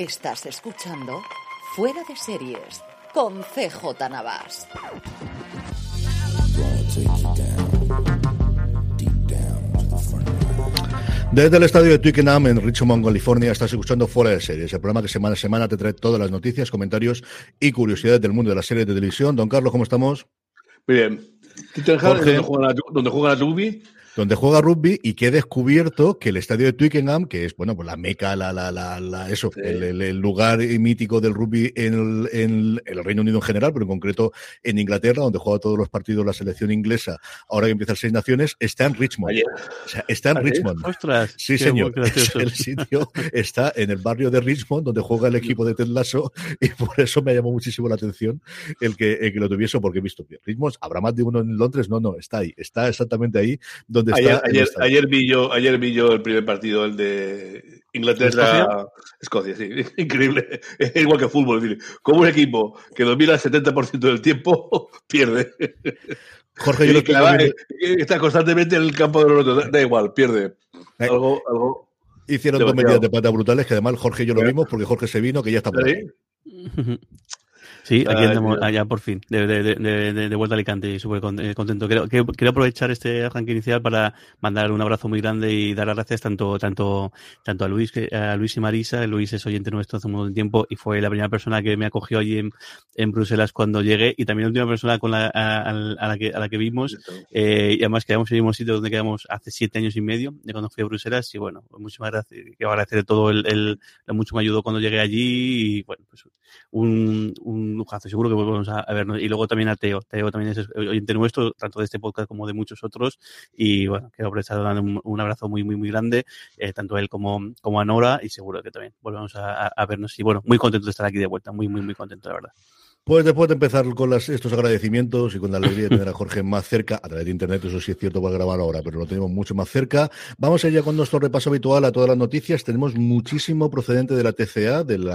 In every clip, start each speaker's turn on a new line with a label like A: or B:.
A: Estás escuchando Fuera de Series con CJ Navas.
B: Desde el estadio de Twickenham en Richmond, California, estás escuchando Fuera de Series, el programa que semana a semana te trae todas las noticias, comentarios y curiosidades del mundo de la serie de televisión. Don Carlos, ¿cómo estamos?
C: Muy bien. ¿Dónde juega la, donde juega la rugby?
B: Donde juega rugby y que he descubierto que el estadio de Twickenham, que es bueno, pues la meca, la, la, la, eso, el, lugar mítico del rugby en el, Reino Unido en general, pero en concreto en Inglaterra, donde juega todos los partidos la selección inglesa, ahora que empieza el Seis Naciones, está en Richmond. O sea, está en Richmond.
D: Ostras,
B: sí, señor. El sitio está en el barrio de Richmond, donde juega el equipo de Ted Lasso, y por eso me llamó muchísimo la atención el que, el que lo tuviese, porque he visto Richmond, ¿habrá más de uno en Londres? No, no, está ahí, está exactamente ahí donde
C: ayer, Ayer, ayer, vi yo, ayer vi yo el primer partido, el de Inglaterra, Escocia, sí, increíble. Es igual que fútbol, como un equipo que domina el 70% del tiempo pierde.
B: Jorge, yo
C: está constantemente en el campo de los otros, da igual, pierde. Eh, algo, algo
B: Hicieron dos medidas de pata brutales que además Jorge y yo lo vimos porque Jorge se vino, que ya está por ahí.
D: Sí, aquí estamos allá por fin, de, de, de, de vuelta a Alicante y súper eh, contento. Quiero, quiero, aprovechar este arranque inicial para mandar un abrazo muy grande y dar las gracias tanto, tanto, tanto a Luis, a Luis y Marisa. Luis es oyente nuestro hace un montón de tiempo y fue la primera persona que me acogió allí en, en Bruselas cuando llegué y también la última persona con la, a, la, que, a la que vimos. Eh, y además quedamos en el mismo sitio donde quedamos hace siete años y medio, de cuando fui a Bruselas. Y bueno, muchísimas gracias. Quiero agradecer todo el, el, mucho me ayudó cuando llegué allí y bueno, pues un, un seguro que volvemos a, vernos. Y luego también a Teo, Teo también es oyente nuestro, tanto de este podcast como de muchos otros. Y bueno, quiero prestar un, un abrazo muy, muy, muy grande, eh, tanto a él como, como a Nora, y seguro que también volvemos a, a vernos. Y bueno, muy contento de estar aquí de vuelta, muy, muy, muy contento, la verdad.
B: Pues después de empezar con estos agradecimientos y con la alegría de tener a Jorge más cerca, a través de internet, eso sí es cierto para grabar ahora, pero lo tenemos mucho más cerca. Vamos allá con nuestro repaso habitual a todas las noticias. Tenemos muchísimo procedente de la TCA, del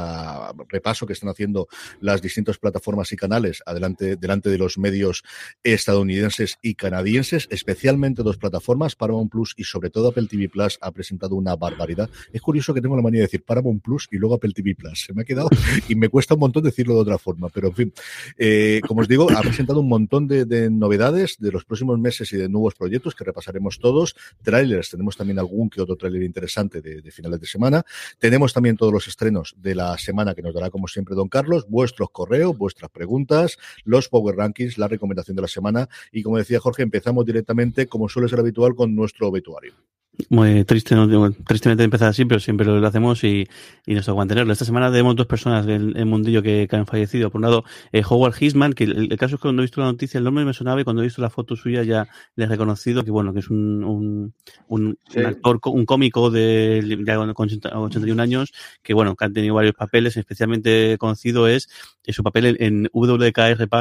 B: repaso que están haciendo las distintas plataformas y canales adelante, delante de los medios estadounidenses y canadienses, especialmente dos plataformas, Paramount Plus y sobre todo Apple TV Plus ha presentado una barbaridad. Es curioso que tengo la manía de decir Paramount Plus y luego Apple TV Plus. Se me ha quedado y me cuesta un montón decirlo de otra forma, pero en fin, eh, como os digo, ha presentado un montón de, novedades de los próximos meses y de nuevos proyectos que repasaremos todos. Trailers, tenemos también algún que otro trailer interesante de, finales de semana. Tenemos también todos los estrenos de la semana que nos dará, como siempre, don Carlos, vuestros correos, vuestras preguntas, los Power Rankings, la recomendación de la semana. Y como decía Jorge, empezamos directamente, como suele ser habitual, con nuestro obituario.
D: Muy triste, no, tristemente empezar así, pero siempre lo hacemos y, y nos toca mantenerlo. Esta semana tenemos dos personas en el mundillo que, han fallecido. Por un lado, eh, Howard Hisman, que el, caso es que cuando he visto la noticia, el nombre me sonaba y cuando he visto la foto suya ya le he reconocido que bueno, que es un, un, un, actor, un cómico de, ya con 81 años, que bueno, que han tenido varios papeles, especialmente conocido es, su papel en, WKRP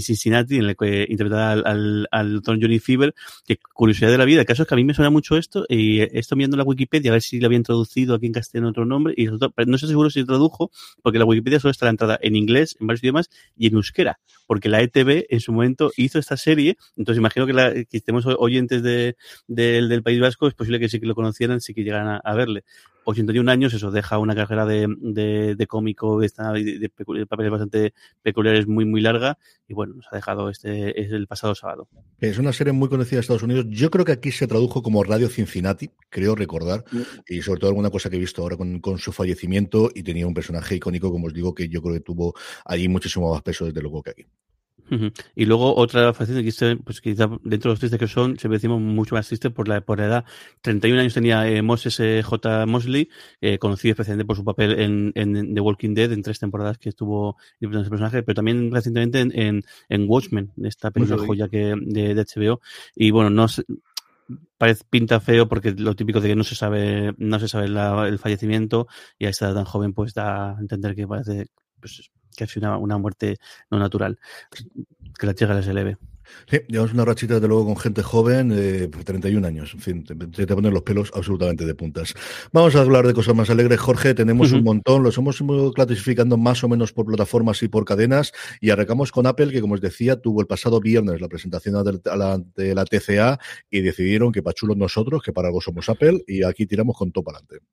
D: Cincinnati, en el que interpretaba al, al, doctor Johnny Fever, que curiosidad de la vida, el caso es que a mí me suena mucho esto, y estoy viendo la Wikipedia a ver si lo habían traducido aquí en castellano otro nombre, y no sé seguro si tradujo, porque la Wikipedia solo está la entrada en inglés, en varios idiomas, y en euskera, porque la ETV en su momento hizo esta serie, entonces imagino que, la, que estemos oyentes de, del País Vasco, es posible que sí que lo conocieran, sí que llegaran a verle. 81 años, eso deja una carrera de, de, de cómico de, de, papeles bastante peculiares muy, muy larga. Y bueno, nos ha dejado este es el pasado sábado.
B: Es una serie muy conocida de Estados Unidos. Yo creo que aquí se tradujo como Radio Cincinnati, creo recordar. Mm. Y sobre todo alguna cosa que he visto ahora con, con, su fallecimiento. Y tenía un personaje icónico, como os digo, que yo creo que tuvo allí muchísimo más peso, desde luego, que aquí.
D: Y luego otra faceta que pues quizá dentro de los tristes que son, se decimos mucho más triste por la, por la edad. 31 años tenía eh, Moses eh, J. Mosley, eh, conocido especialmente por su papel en, en, The Walking Dead, en tres temporadas que estuvo en ese personaje, pero también recientemente en, en, Watchmen, esta película joya que, de, de, HBO. Y bueno, no parece pinta feo porque lo típico de que no se sabe, no se sabe el fallecimiento y a esta edad tan joven pues da a entender que parece pues que ha sido una, muerte no natural. Que la tierra les eleve.
B: Sí, llevamos una rachita desde luego con gente joven, eh, 31 años, en fin, te, te, ponen los pelos absolutamente de puntas. Vamos a hablar de cosas más alegres, Jorge, tenemos un montón, los hemos ido clasificando más o menos por plataformas y por cadenas, y arrancamos con Apple, que como os decía, tuvo el pasado viernes la presentación de la, de la TCA y decidieron que para chulos nosotros, que para algo somos Apple, y aquí tiramos con todo para adelante.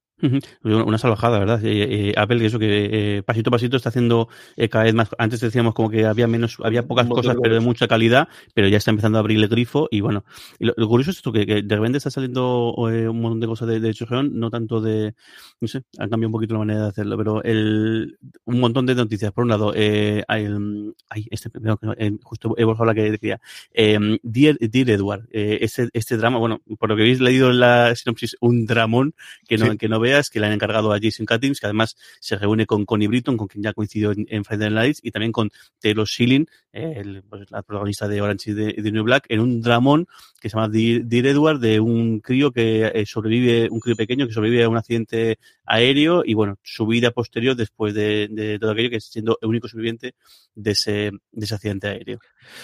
D: Una salvajada, ¿verdad? Eh, eh, Apple, eso que eh, pasito a pasito está haciendo cada vez más. Antes decíamos como que había menos, había pocas cosas, pero de mucha calidad, pero ya está empezando a abrir el grifo. Y bueno, lo, curioso es esto, que, de repente está saliendo un montón de cosas de, de no tanto de, no sé, han cambiado un poquito la manera de hacerlo, pero el, un montón de noticias. Por un lado, eh, hay, hay este, justo he borrado la que decía, eh, Dear, Dear Edward, este, este drama, bueno, por lo que habéis leído en la sinopsis, un dramón que no, que no ve que le han encargado a Jason Cuttings, que además se reúne con Connie Britton, con quien ya coincidió en, en Friday Night Lights, y también con Taylor Schilling, el, pues, la protagonista de Orange y de, New Black, en un dramón que se llama Dear, Edward, de un crío que eh, sobrevive, un crío pequeño que sobrevive a un accidente aéreo y bueno, su vida posterior después de, todo aquello, que es siendo el único sobreviviente de ese, de ese accidente aéreo.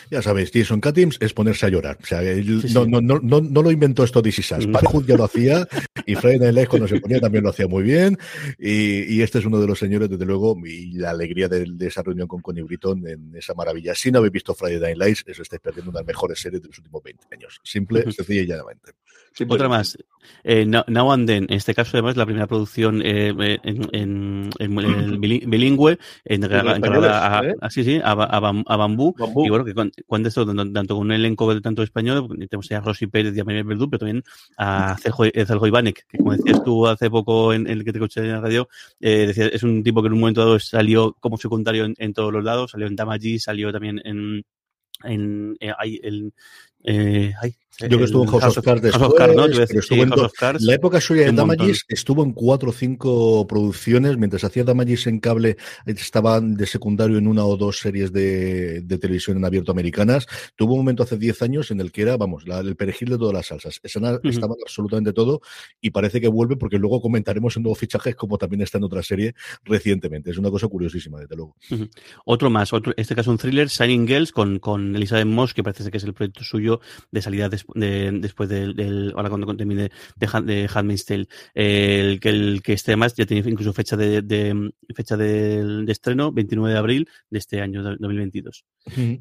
B: Ya sabéis, Jason Cuttings es ponerse a llorar. O sea, no, No, no, no, no, lo inventó esto DC Sass. ya lo hacía y Friday Night Lights cuando se ponía también lo hacía muy bien. Y, y, este es uno de los señores, desde luego, y la alegría de, esa reunión con Connie Britton en esa maravilla. Si no habéis visto Friday Night Lights, eso estáis perdiendo una de las mejores series de los últimos 20 años. Simple, sencilla y llanamente.
D: Otra más. Eh, Now and Then, en este caso además la primera producción eh, en, en, bilingüe, encargada a, a, sí, sí, a, a, Bambú, y bueno, que cuando esto tanto, con un elenco de tanto español, tenemos a Rosy Pérez y a Manuel Verdú, pero también a Celjo, Celjo Ivanek, que como decías tú hace poco en, el que te escuché en la radio, eh, decía, es un tipo que en un momento dado salió como secundario en, todos los lados, salió en Damaji, salió también en en, eh, eh,
B: yo que estuve en House, of Cards después, la época suya de Damages estuvo en cuatro o cinco producciones, mientras hacía Damages en cable estaba de secundario en una o dos series de, televisión en abierto americanas. Tuvo un momento hace diez años en el que era, vamos, el perejil de todas las salsas. Estaban absolutamente todo y parece que vuelve porque luego comentaremos en nuevos fichajes como también está en otra serie recientemente. Es una cosa curiosísima, desde luego.
D: Otro más, otro, este caso un thriller, Shining Girls, con, con Elizabeth Moss, que parece que es el proyecto suyo de salida después después del, ahora cuando termine de, de Handmaid's Tale, el que el que esté más ya tiene incluso fecha de, de fecha de, estreno 29 de abril de este año 2022.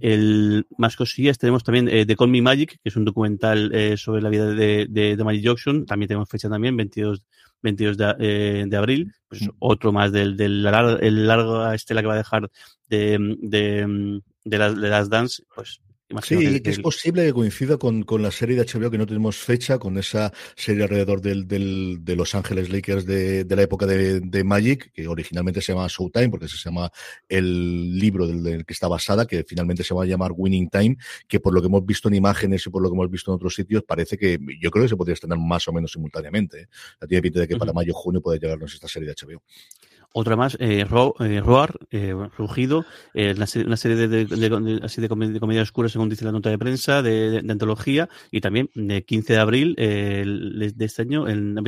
D: El más cosillas tenemos también eh, The Call Me Magic, que es un documental eh, sobre la vida de, de, Magic Johnson, también tenemos fecha también 22 22 de, eh, de abril, pues otro más del, del larga, el larga estela que va a dejar de, de, de, las, de las dance, pues
B: sí, es posible que coincida con, con, la serie de HBO que no tenemos fecha, con esa serie alrededor del, del, de Los Ángeles Lakers de, de la época de, de, Magic, que originalmente se llama Showtime, porque se llama el libro del, que está basada, que finalmente se va a llamar Winning Time, que por lo que hemos visto en imágenes y por lo que hemos visto en otros sitios, parece que yo creo que se podría estrenar más o menos simultáneamente. ¿eh? La tiene pinta de que para mayo o junio puede llegarnos esta serie de HBO.
D: Otra más, eh, eh Roar, eh, Rugido, eh, una, serie, de, de, de, así de, comedia, oscura, según dice la nota de prensa, de, antología, y también de 15 de abril eh, de este año en la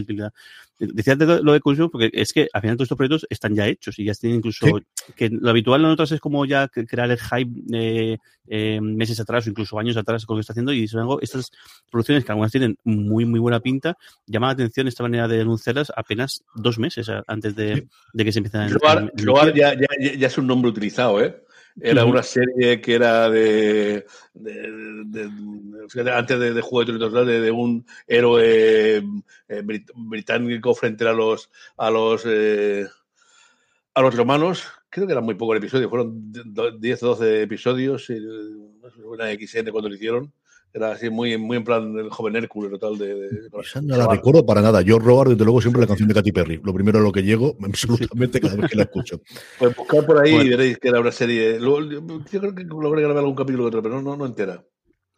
D: decía lo de Cruise porque es que al final todos estos proyectos están ya hechos y ya tienen incluso que lo habitual en otras es como ya crear el hype eh, eh, meses atrás o incluso años atrás con lo que está haciendo y sin embargo estas producciones que algunas tienen muy muy buena pinta llama la atención esta manera de anunciarlas apenas dos meses antes de, que se empiecen
C: a Roar ya, ya, ya, es un nombre utilizado, ¿eh? Era una serie que era de, antes de, Juego de Tronos, de, un héroe eh, británico frente a los a los eh, a los romanos. Creo que eran muy pocos episodios, fueron 10 o 12 episodios, una XN cuando lo hicieron. Era así muy, muy en plan el joven Hércules total de, de,
B: no la recuerdo para nada. Yo robar desde luego siempre la canción de Katy Perry. Lo primero a lo que llego, absolutamente cada vez que la escucho.
C: Pues buscad por ahí y veréis que era una serie. yo creo que logré grabar algún capítulo que otro, pero no, no, no entera.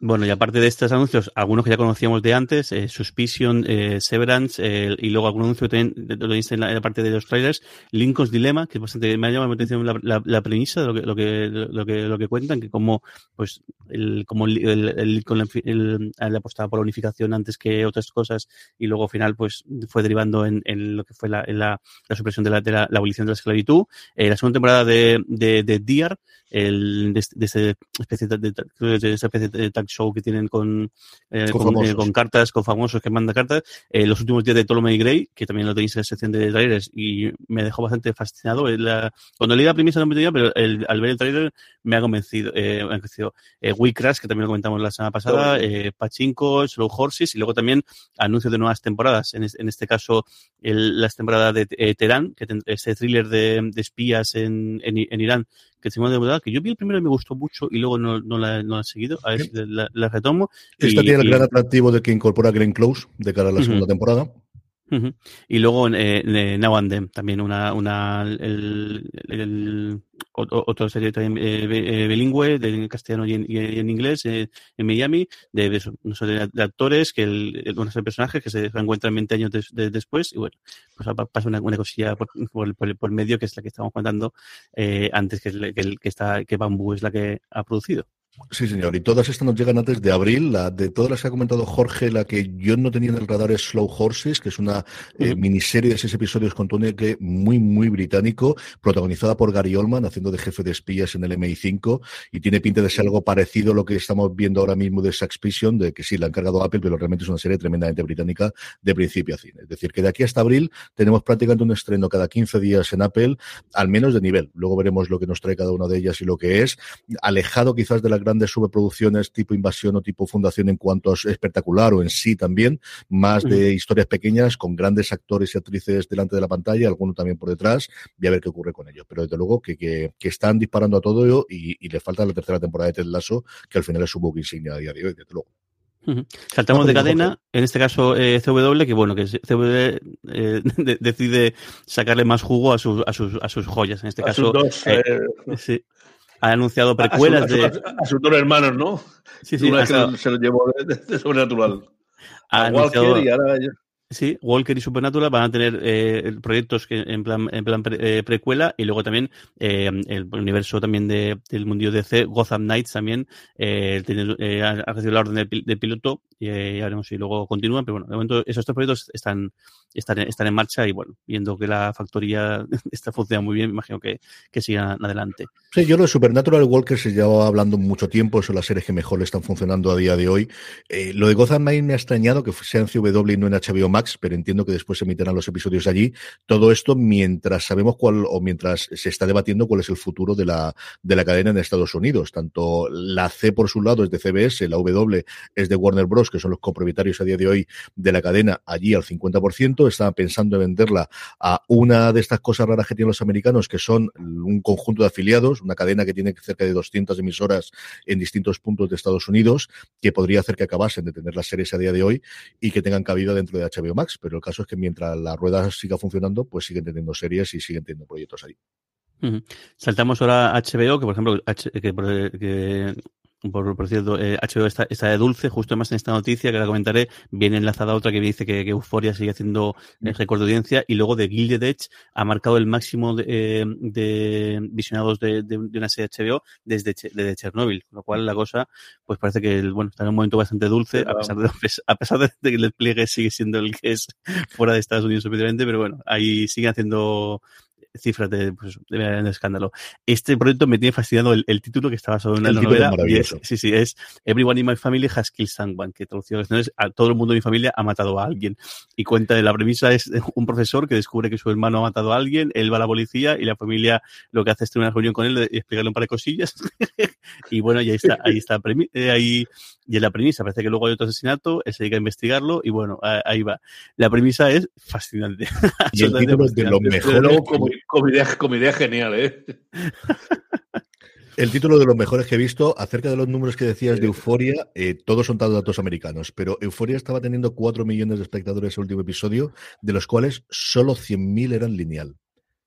D: Bueno, y aparte de estos anuncios, algunos que ya conocíamos de antes, eh, Suspicion, eh, Severance, eh, y luego algún anuncio también lo dice en la, parte de los trailers, Lincoln's Dilemma, que bastante, me ha llamado la atención la, la, premisa de lo que, lo que, lo que, lo que cuentan, que como, pues, el, como el, el, el, apostaba por la unificación antes que otras cosas, y luego al final, pues, fue derivando en, en lo que fue la, la, la supresión de la, abolición de la esclavitud. la segunda temporada de, de, de Dear, el, de, de, especie de, de, especie show que tienen con, eh, con, eh, con, cartas, con famosos que manda cartas. Eh, los últimos días de Ptolemy Gray, que también lo tenéis en la sección de trailers, y me dejó bastante fascinado. La, cuando leí la premisa no me tenía, pero el, al ver el trailer me ha convencido. Eh, me ha convencido. Eh, We Crash, que también lo comentamos la semana pasada, eh, Pachinko, Slow Horses, y luego también anuncios de nuevas temporadas. En, en este caso, el, las temporadas de eh, Terán, que ese thriller de, de espías en, en, en Irán, que de verdad, que yo vi el primero y me gustó mucho y luego no, no, la, no la he seguido, a ver si la, la retomo.
B: Esta tiene el gran atractivo de que incorpora Glenn Close de cara a la segunda temporada.
D: Y luego eh, Now and Then, también una, una el, el, otra serie también eh, eh, bilingüe, de, en castellano y en, y en inglés, eh, en Miami, de, de, de, actores, que el, el, el personaje que se encuentran 20 años de, de, después, y bueno, pues pasa una, una cosilla por, por, por, por, medio, que es la que estamos contando eh, antes, que, que, que, está, que Bambú es la que ha producido.
B: Sí, señor. Y todas estas nos llegan antes de abril. La de todas las que ha comentado Jorge, la que yo no tenía en el radar es Slow Horses, que es una eh, miniserie de seis episodios con que muy, muy británico, protagonizada por Gary Oldman, haciendo de jefe de espías en el MI5, y tiene pinta de ser algo parecido a lo que estamos viendo ahora mismo de Suspicion, de que sí, la ha encargado Apple, pero realmente es una serie tremendamente británica de principio a fin. Es decir, que de aquí hasta abril tenemos prácticamente un estreno cada 15 días en Apple, al menos de nivel. Luego veremos lo que nos trae cada una de ellas y lo que es, alejado quizás de la grandes sobreproducciones tipo invasión o tipo fundación en cuanto a espectacular o en sí también, más de historias pequeñas con grandes actores y actrices delante de la pantalla, algunos también por detrás, y a ver qué ocurre con ellos. Pero desde luego que, que, que están disparando a todo y, y, le falta la tercera temporada de Ted Lasso, que al final es su book insignia a día de hoy, desde luego.
D: Saltamos de cadena, en este caso eh, CW, que bueno, que CW eh, de, decide sacarle más jugo a sus, a sus, a sus joyas. En este
C: a
D: caso,
C: dos,
D: eh, sí, ha anunciado precuelas
C: a, su,
D: de.
C: a, su, a, sus dos hermanos, ¿no?
D: Sí, sí.
C: Una que se lo llevó de, de sobrenatural.
D: Ha anunciado, y ahora Sí, Walker y Supernatural van a tener eh, proyectos que, en plan, en plan eh, precuela y luego también eh, el universo también de, del mundo DC, Gotham Knights también ha, recibido la orden del, del piloto y ya veremos si luego continúan, pero bueno, de momento esos tres proyectos están, están, están en marcha y bueno, viendo que la factoría está funcionando muy bien, imagino que, que sigan adelante.
B: Sí, yo lo de Supernatural Walker se lleva hablando mucho tiempo, son las series que mejor están funcionando a día de hoy. Lo de Gotham Knights me ha extrañado que sea en CW y no en HBO Pero entiendo que después se emitirán los episodios allí. Todo esto mientras sabemos cuál o mientras se está debatiendo cuál es el futuro de la, de la cadena en Estados Unidos. Tanto la C por su lado es de CBS, la W es de Warner Bros., que son los copropietarios a día de hoy de la cadena, allí al 50%. Estaban pensando en venderla a una de estas cosas raras que tienen los americanos, que son un conjunto de afiliados, una cadena que tiene cerca de 200 emisoras en distintos puntos de Estados Unidos, que podría hacer que acabasen de tener las series a día de hoy y que tengan cabida dentro de HBO Max, pero el caso es que mientras la rueda siga funcionando, pues siguen teniendo series y siguen teniendo proyectos ahí.
D: Saltamos ahora a HBO, que por ejemplo, que, que, por, cierto, HBO está, está, de dulce, justo más en esta noticia que la comentaré, viene enlazada otra que dice que, que Euforia sigue haciendo el récord de audiencia y luego de Gilded Edge ha marcado el máximo de, de visionados de, de, una serie HBO desde, desde Chernobyl, con lo cual la cosa pues parece que bueno, está en un momento bastante dulce, a pesar, de, a pesar de que el despliegue sigue siendo el que es fuera de Estados Unidos, obviamente, pero bueno, ahí sigue haciendo cifras de, pues, de, escándalo. Este proyecto me tiene fascinado el, el título que estaba sobre una novela. sí, sí, es Everyone in my family has killed someone, que traducido es a todo el mundo de mi familia ha matado a alguien. Y cuenta de la premisa es un profesor que descubre que su hermano ha matado a alguien, él va a la policía y la familia lo que hace es tener una reunión con él y explicarle un par de cosillas. y bueno, y ahí está, ahí está, eh, ahí, y en la premisa parece que luego hay otro asesinato, él se dedica a investigarlo y bueno, ahí va. La premisa es fascinante.
B: Y el título de lo mejor
C: como idea, genial, ¿eh?
B: El título de los mejores que he visto, acerca de los números que decías de Euforia, eh, todos son datos americanos, pero Euforia estaba teniendo 4 millones de espectadores el último episodio, de los cuales solo 100.000 eran lineal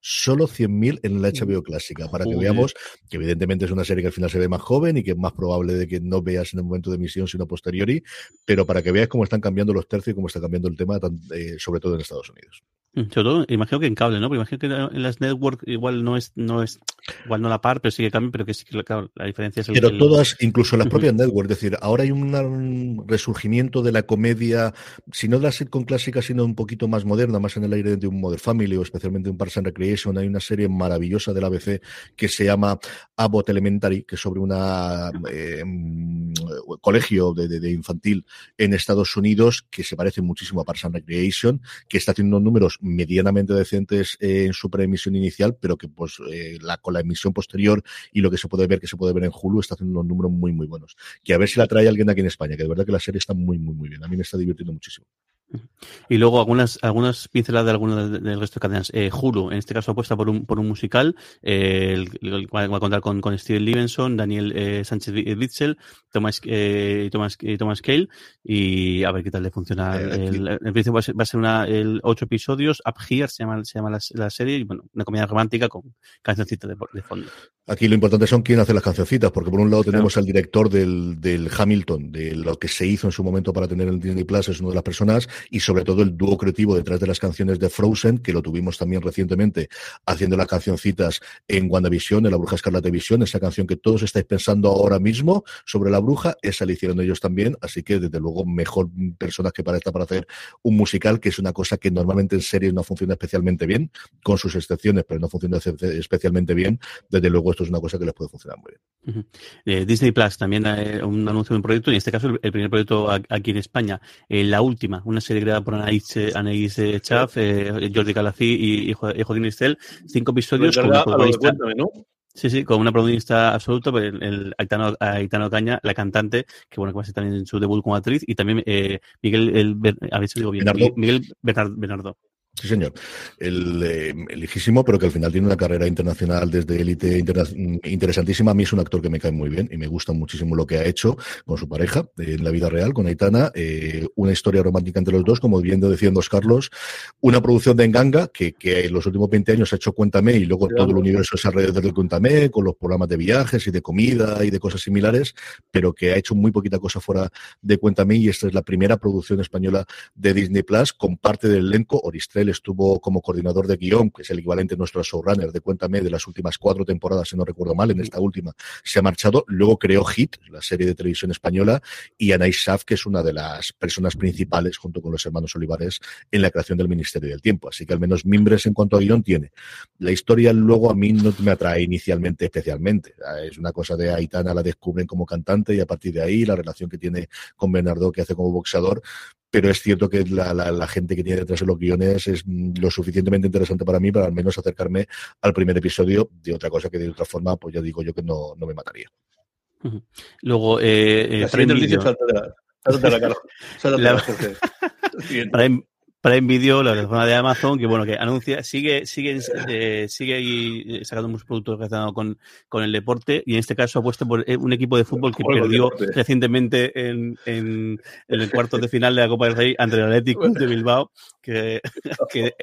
B: solo 100.000 en la HBO clásica, para que veamos que evidentemente es una serie que al final se ve más joven y que es más probable de que no veas en el momento de emisión, sino posteriori, pero para que veas cómo están cambiando los tercios y cómo está cambiando el tema, eh, sobre todo en Estados Unidos.
D: Mm, sobre todo, imagino que en cable, ¿no? Porque imagino que en las networks igual no es, no es, igual no la par, pero sí que cambia, pero que sí que claro, la diferencia es el
B: Pero todas, incluso las propias networks, es decir, ahora hay un resurgimiento de la comedia, si no de la sitcom clásica, sino un poquito más moderna, más en el aire de un Mother Family o especialmente un Parks and Recreation. Hay una serie maravillosa de la ABC que se llama Abbott Elementary, que es sobre un eh, mm, colegio de, de, infantil en Estados Unidos que se parece muchísimo a Parks and Recreation, que está haciendo números medianamente decentes en su preemisión inicial, pero que pues eh, con la emisión posterior y lo que se puede ver, que se puede ver en Hulu, está haciendo unos números muy, muy buenos. Que a ver si la trae alguien aquí en España, que de verdad que la serie está muy, muy, muy bien. A mí me está divirtiendo muchísimo.
D: Y luego algunas, algunas pinceladas de algunas del resto de cadenas. Eh, Hulu, en este caso apuesta por un, por un musical, eh, el, va a contar con, con Steven Levenson, Daniel eh, Sánchez Witzel, Thomas, eh, Thomas, eh, Thomas Cale, y a ver qué tal le funciona. Eh, el, en principio va a ser, va a ser una, el ocho episodios, Up Here se llama, se llama la, la, serie, y bueno, una comedia romántica con cancioncitas de, de fondo.
B: Aquí lo importante son quién hace las cancioncitas, porque por un lado tenemos al director del, del, Hamilton, de lo que se hizo en su momento para tener el Disney Plus, es una de las personas, y sobre todo el dúo creativo detrás de las canciones de Frozen, que lo tuvimos también recientemente haciendo las cancioncitas en WandaVision, en la Bruja Escarlata Visión, esa canción que todos estáis pensando ahora mismo sobre la bruja, esa la hicieron ellos también, así que desde luego mejor personas que para esta para hacer un musical, que es una cosa que normalmente en series no funciona especialmente bien, con sus excepciones, pero no funciona especialmente bien, desde luego esto es una cosa que les puede funcionar muy bien.
D: Eh, Disney Plus también eh, un anuncio de un proyecto, y en este caso el, el primer proyecto aquí en España, eh, La Última, una serie creada por Anaïs, eh, Anaïs Chaff, eh, Jordi Calací y, y, Joaquín Estel, cinco episodios con una protagonista. ¿no? Sí, sí, con una protagonista absoluta, el, el Aitano, Aitano, Caña, la cantante, que bueno, que va a ser también en su debut como actriz, y también eh, Miguel, el, a ver si digo bien, Bernardo. Miguel Bernardo.
B: Sí, señor. El, eh, pero que al final tiene una carrera internacional desde élite interna interesantísima. A mí es un actor que me cae muy bien y me gusta muchísimo lo que ha hecho con su pareja eh, en la vida real, con Aitana. Eh, una historia romántica entre los dos, como bien decían dos Carlos. Una producción de Enganga que, que en los últimos 20 años ha hecho Cuéntame y luego todo el universo es alrededor de Cuéntame, con los programas de viajes y de comida y de cosas similares, pero que ha hecho muy poquita cosa fuera de Cuéntame y esta es la primera producción española de Disney Plus con parte del elenco Oristrel estuvo como coordinador de guion, que es el equivalente nuestro a showrunner de Cuéntame de las últimas cuatro temporadas, si no recuerdo mal, en esta última se ha marchado. Luego creó Hit, la serie de televisión española, y Anais Shaf, que es una de las personas principales, junto con los hermanos Olivares, en la creación del Ministerio del Tiempo. Así que al menos mimbres en cuanto a guion tiene. La historia luego a mí no me atrae inicialmente especialmente. Es una cosa de Aitana, la descubren como cantante y a partir de ahí la relación que tiene con Bernardo, que hace como boxeador, pero es cierto que la, la, la, gente que tiene detrás de los guiones es lo suficientemente interesante para mí para al menos acercarme al primer episodio de otra cosa que de otra forma, pues ya digo yo que no, no me mataría.
D: Uh -huh. Luego, eh, eh, Prime Video. Prime, Prime Video, la plataforma de Amazon, que bueno, que anuncia, sigue, sigue, eh, sigue ahí sacando muchos productos relacionados con, con el deporte, y en este caso ha puesto por un equipo de fútbol que perdió recientemente en, en, en, el cuarto de final de la Copa del Rey ante el Atlético de Bilbao, que, que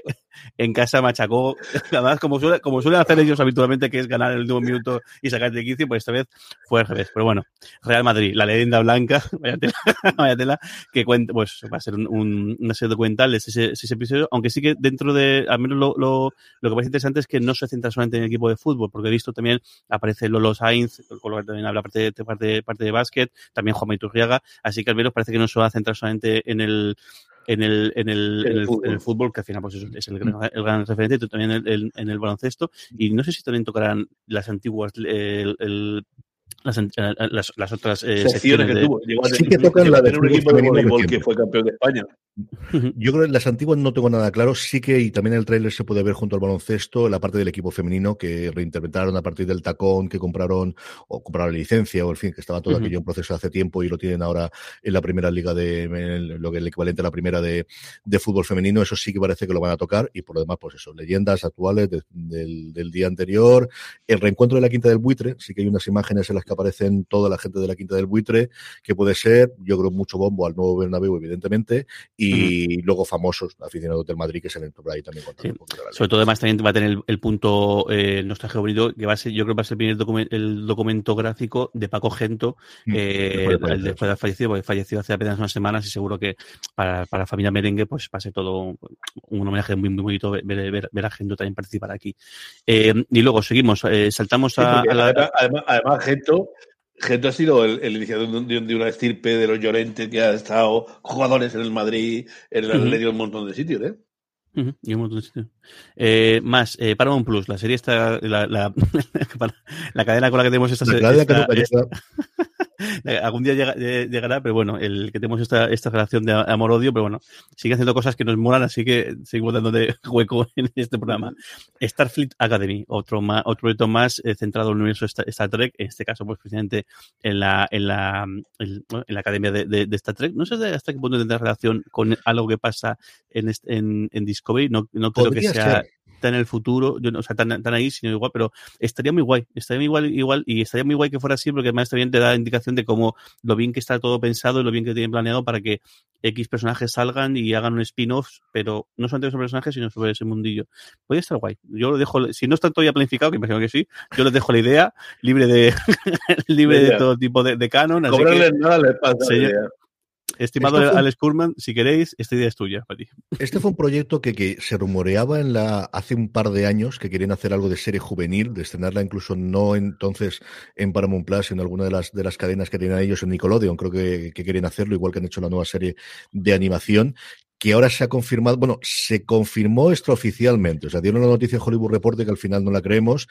D: en casa machacó, además como, suele, como suelen hacer ellos habitualmente, que es ganar el último minuto y sacar de quicio, pues esta vez fue al revés. Pero bueno, Real Madrid, la leyenda blanca, vaya tela, vaya tela que cuenta, pues va a ser un, una serie documental de ese, ese, episodio, aunque sí que dentro de, al menos lo, lo, lo que parece interesante es que no se centra solamente en el equipo de fútbol, porque he visto también aparece Lolo Sainz, con lo que también habla parte de, parte, parte de básquet, también Juan Iturriaga, así que al menos parece que no se va a centrar solamente en el en el, en el, el, en el, fútbol. Que al final pues es, el, gran, el, gran, referente, y también en, en el, baloncesto. Y no sé si también tocarán las antiguas, el las, las, las, otras eh, secciones, secciones
C: que de... tuvo. Llegó a, sí que tocan la de un equipo de voleibol que fue campeón de España.
B: Yo creo que las antiguas no tengo nada claro. Sí que, y también en el tráiler se puede ver junto al baloncesto, la parte del equipo femenino que reinterpretaron a partir del tacón que compraron, o compraron la licencia, o en fin, que estaba todo uh -huh. aquello en proceso hace tiempo y lo tienen ahora en la primera liga de, en lo que es el equivalente a la primera de, de, fútbol femenino. Eso sí que parece que lo van a tocar. Y por lo demás, pues eso, leyendas actuales de, del, del día anterior. El reencuentro de la Quinta del Buitre, sí que hay unas imágenes en las que aparecen toda la gente de la Quinta del Buitre, que puede ser, yo creo, mucho bombo al nuevo Bernabéu, evidentemente, y uh -huh. luego famosos aficionados del Madrid que se ven por ahí también.
D: Sí. Sobre todo, además, también va a tener el, el punto eh, nostalgia bonito, que va a ser, yo creo que va a ser el primer el documento gráfico de Paco Gento, mm, eh, después, de, después de haber fallecido, porque falleció hace apenas unas semanas y seguro que para, para la familia merengue, pues va a ser todo un, un homenaje muy, muy bonito ver, ver, ver, a Gento también participar aquí. Eh, y luego seguimos, eh, saltamos a,
C: sí,
D: a la...
C: Además, además, Gento Gento ha sido el, el iniciador de, de, una estirpe de los Llorentes que ha estado jugadores en el Madrid, en el Atlético, uh -huh. un montón de sitios, ¿eh?
D: Uh -huh. y un montón de sitios. Eh, más, eh, Paramount Plus, la serie está, la, la, la, cadena con la que tenemos esta serie. Algún día llega, llegará, pero bueno, el que tenemos esta, esta relación de amor-odio, pero bueno, sigue haciendo cosas que nos molan, así que seguimos dando de hueco en este programa. Starfleet Academy, otro, más, otro proyecto más eh, centrado en el universo Star, Star, Trek, en este caso, pues precisamente en la, en la, en, en la academia de, de, de, Star Trek. No sé hasta qué punto tendrá relación con algo que pasa en, en, en Discovery, no, no creo que sea. Ser en el futuro, yo no, o sea, tan, tan, ahí, sino igual, pero estaría muy guay, estaría muy igual, igual, y estaría muy guay que fuera así, porque además también te da indicación de cómo lo bien que está todo pensado y lo bien que tienen planeado para que X personajes salgan y hagan un spin-off, pero no solamente sobre personajes, sino sobre ese mundillo. Podría estar guay. Yo lo dejo, si no está todavía planificado, que imagino que sí, yo les dejo la idea, libre de, libre de todo tipo de, de canon. Así que,
C: nada le pasa.
D: Señor, Estimado fue, Alex Kurman, si queréis, esta idea es tuya para ti.
B: Este fue un proyecto que, que, se rumoreaba en la hace un par de años que querían hacer algo de serie juvenil, de estrenarla incluso no entonces en Paramount Plus, sino en alguna de las, de las cadenas que tienen ellos en Nickelodeon. Creo que, que querían hacerlo, igual que han hecho la nueva serie de animación que ahora se ha confirmado, bueno, se confirmó extraoficialmente, o sea, dieron la noticia en Hollywood Reporter que al final no la creemos,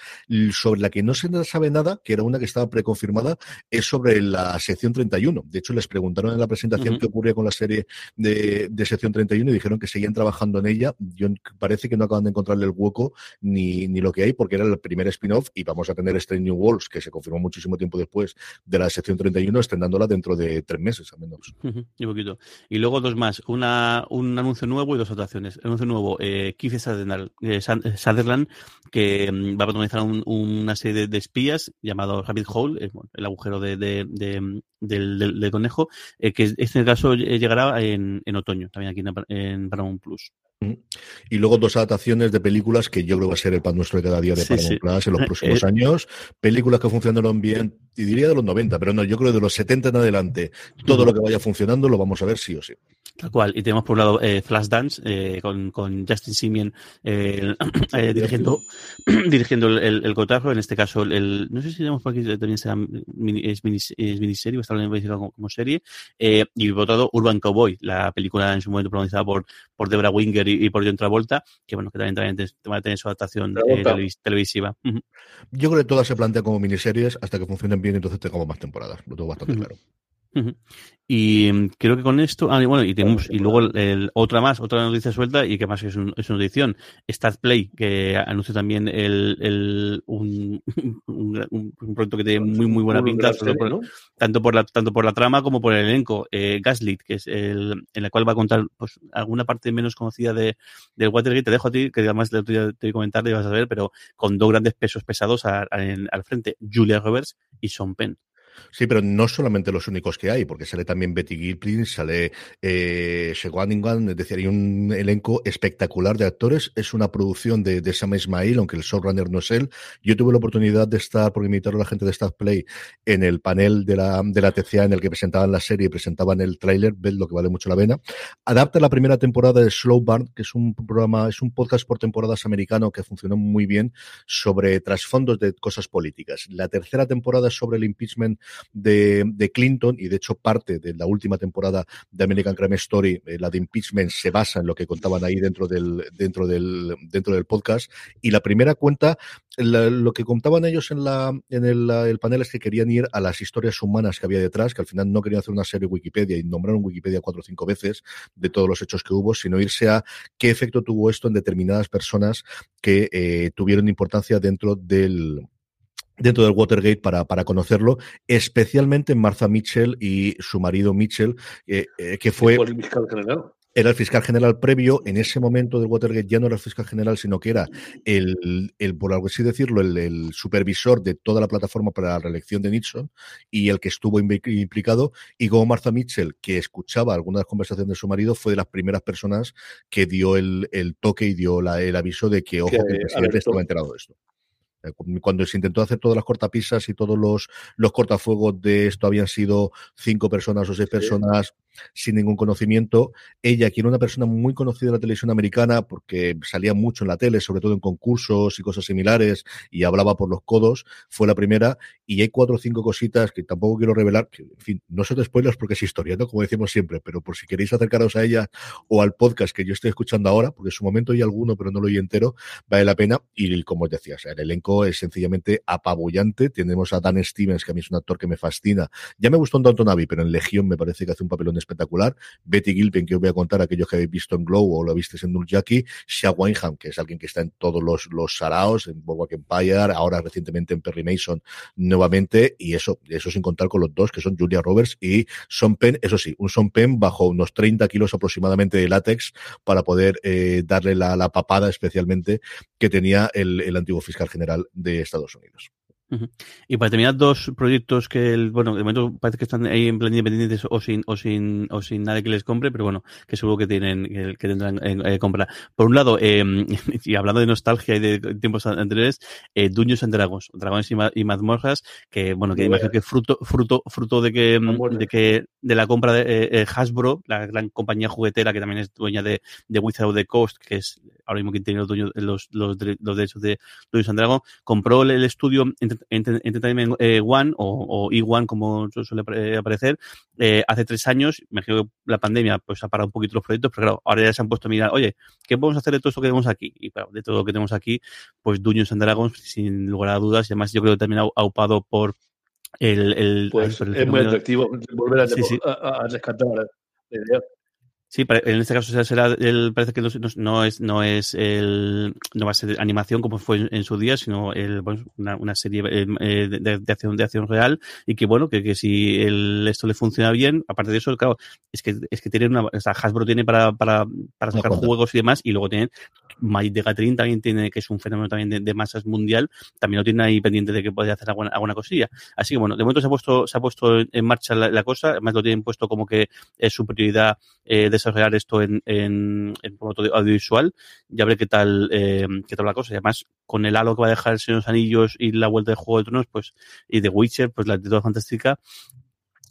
B: sobre la que no se sabe nada, que era una que estaba preconfirmada, es sobre la sección 31. De hecho, les preguntaron en la presentación uh -huh. qué ocurría con la serie de, de, sección 31 y dijeron que seguían trabajando en ella. Yo parece que no acaban de encontrarle el hueco ni, ni lo que hay, porque era el primer spin-off y vamos a tener Strange New Worlds, que se confirmó muchísimo tiempo después de la sección 31, estrenándola dentro de tres meses al menos.
D: Uh -huh. Y poquito. Y luego dos más. Una un anuncio nuevo y dos actuaciones. El anuncio nuevo, eh, Keith Sutherland, eh, Sutherland que um, va a protagonizar un, una serie de, de, espías llamado Rabbit Hole, eh, el agujero de, de, de del, del, del, conejo, eh, que este caso llegará en, en, otoño, también aquí en, en Paramount Plus.
B: Y luego dos adaptaciones de películas que yo creo que va a ser el pan nuestro de cada día de sí, Paramount sí. Plus en los próximos años. Películas que funcionaron bien, y diría de los 90, pero no, yo creo de los 70 en adelante. Todo lo que vaya funcionando lo vamos a ver sí o sí.
D: Tal cual. Y tenemos por un lado eh, Flashdance eh, con, con Justin Simien eh, eh, dirigiendo, dirigiendo el, el, el, cotarro. En este caso, el, no sé si tenemos por aquí también será mini, es, mini, es miniserie o está como, como serie. Eh, y por otro lado, Urban Cowboy, la película en su momento pronunciada por, por Debra Winger y, y, por John Travolta, que bueno, que también, también va a tener su adaptación televis televisiva. Uh -huh.
B: Yo creo que todas se plantean como miniseries hasta que funcionen bien, entonces tengamos más temporadas. Lo tengo bastante claro.
D: Y mm, creo que con esto, ah, bueno, y tenemos, y luego el, el, otra más, otra noticia suelta, y que más es, un, es una edición, Start Play, que anunció también el, un, un, un, proyecto que tiene muy, muy buena pinta, por, ¿no? tanto, por la, tanto por la trama como por el elenco, eh, Gaslit, que es el, en la cual va a contar pues, alguna parte menos conocida de, del Watergate. Te dejo a ti, que además te voy a comentar, y vas a ver, pero con dos grandes pesos pesados a, a, en, al frente, Julia Roberts y Sean Penn.
B: Sí, pero no solamente los únicos que hay, porque sale también Betty Gilpin, sale eh, es decir, hay un elenco espectacular de actores. Es una producción de, de Sam Ismail, aunque el showrunner no es él. Yo tuve la oportunidad de estar, por invitar a la gente de Stat Play, en el panel de la, de la TCA en el que presentaban la serie y presentaban el tráiler, ves lo que vale mucho la pena. Adapta la primera temporada de Slow Burn, que es un programa, es un podcast por temporadas americano que funcionó muy bien sobre trasfondos de cosas políticas. La tercera temporada es sobre el impeachment de, Clinton y de hecho parte de la última temporada de American Crime Story, eh, la de impeachment, se basa en lo que contaban ahí dentro del, dentro del, dentro del podcast. Y la primera cuenta, lo que contaban ellos en, la, en el, el, panel es que querían ir a las historias humanas que había detrás, que al final no querían hacer una serie Wikipedia y nombraron Wikipedia cuatro o cinco veces de todos los hechos que hubo, sino irse a qué efecto tuvo esto en determinadas personas que eh, tuvieron importancia dentro del dentro del Watergate para, para conocerlo, especialmente Martha Mitchell y su marido Mitchell, eh, eh, que fue... Era el fiscal general previo, en ese momento del Watergate ya no era el fiscal general, sino que era el, el por algo así decirlo, el, el, supervisor de toda la plataforma para la reelección de Nixon y el que estuvo implicado. Y como Martha Mitchell, que escuchaba algunas conversaciones de su marido, fue de las primeras personas que dio el, el toque y dio la, el aviso de que, ojo, que, que el presidente estaba enterado de esto. Eh, cuando se intentó hacer todas las cortapisas y todos los, los cortafuegos de esto habían sido cinco personas o seis personas sin ningún conocimiento. Ella, que era una persona muy conocida en la televisión americana porque salía mucho en la tele, sobre todo en concursos y cosas similares, y hablaba por los codos, fue la primera. Y hay cuatro o cinco cositas que tampoco quiero revelar, que, en fin, no son spoilers porque es historia, ¿no? Como decimos siempre, pero por si queréis acercaros a ella o al podcast que yo estoy escuchando ahora, porque en su momento hay alguno, pero no lo oí entero, vale la pena. Y como os decía, o sea, el elenco es sencillamente apabullante. Tenemos a Dan Stevens, que a mí es un actor que me fascina. Ya me gustó en Downton Abbey, pero en Legión me parece que hace un papelón espectacular. Betty Gilpin, que os voy a contar aquellos que habéis visto en Glow o lo visteis en Jackie. Shia Wineham, que es alguien que está en todos los, los saraos, en Boardwalk Empire, ahora recientemente en Perry Mason nuevamente, y eso, eso sin contar con los dos, que son Julia Roberts y Son Penn, eso sí, un Son Penn bajo unos 30 kilos aproximadamente de látex para poder eh, darle la, la, papada especialmente que tenía el, el antiguo fiscal general de Estados Unidos.
D: Y para terminar, dos proyectos que, el, bueno, de momento parece que están ahí en plan independientes o sin, o sin, o sin nadie que les compre, pero bueno, que seguro que tienen, que, que tendrán eh, eh compra. Por un lado, eh, y hablando de nostalgia y de tiempos anteriores, eh, Dungeons and Dragons, Dragones y, ma y mazmorras, que bueno, que imagino que fruto, fruto, fruto de que, de que, de la compra de eh, eh, Hasbro, la gran compañía juguetera que también es dueña de, de Wizard of the Coast, que es ahora mismo quien tiene los, dueños, los, los, los derechos de Dungeons and Dragons, compró el, el estudio Entertainment eh, One o, o E1 como suele eh, aparecer eh, hace tres años. Me imagino que la pandemia pues ha parado un poquito los proyectos, pero claro, ahora ya se han puesto a mirar, oye, ¿qué podemos hacer de todo esto que tenemos aquí? Y claro, de todo lo que tenemos aquí, pues Dungeons and Dragons, sin lugar a dudas, y además yo creo que también ha aupado por el, el,
C: pues
D: el
C: es muy atractivo volver a, sí, sí. a, a rescatar la idea.
D: Sí, en este caso será el, parece que no, es no es el no va a ser animación como fue en, en su día, sino el, bueno, una, una, serie eh, de, de, acción de acción real y que bueno que, que si el, esto le funciona bien, aparte de eso, claro, es que es que tiene una, o sea, Hasbro tiene para para para sacar juegos y demás y luego tienen Magic de Gathering también tiene que es un fenómeno también de, de, masas mundial, también lo tiene ahí pendiente de que puede hacer alguna, alguna cosilla. Así que bueno, de momento se ha puesto se ha puesto en marcha la, la cosa, además lo tienen puesto como que es su prioridad eh, desarrollar esto en, en, en formato audiovisual. Ya veré qué tal, eh, qué tal la cosa. Y además, con el halo que va a dejar el Señor de los Anillos y la vuelta de Juego de Tronos, pues, y de Witcher, pues la actitud fantástica.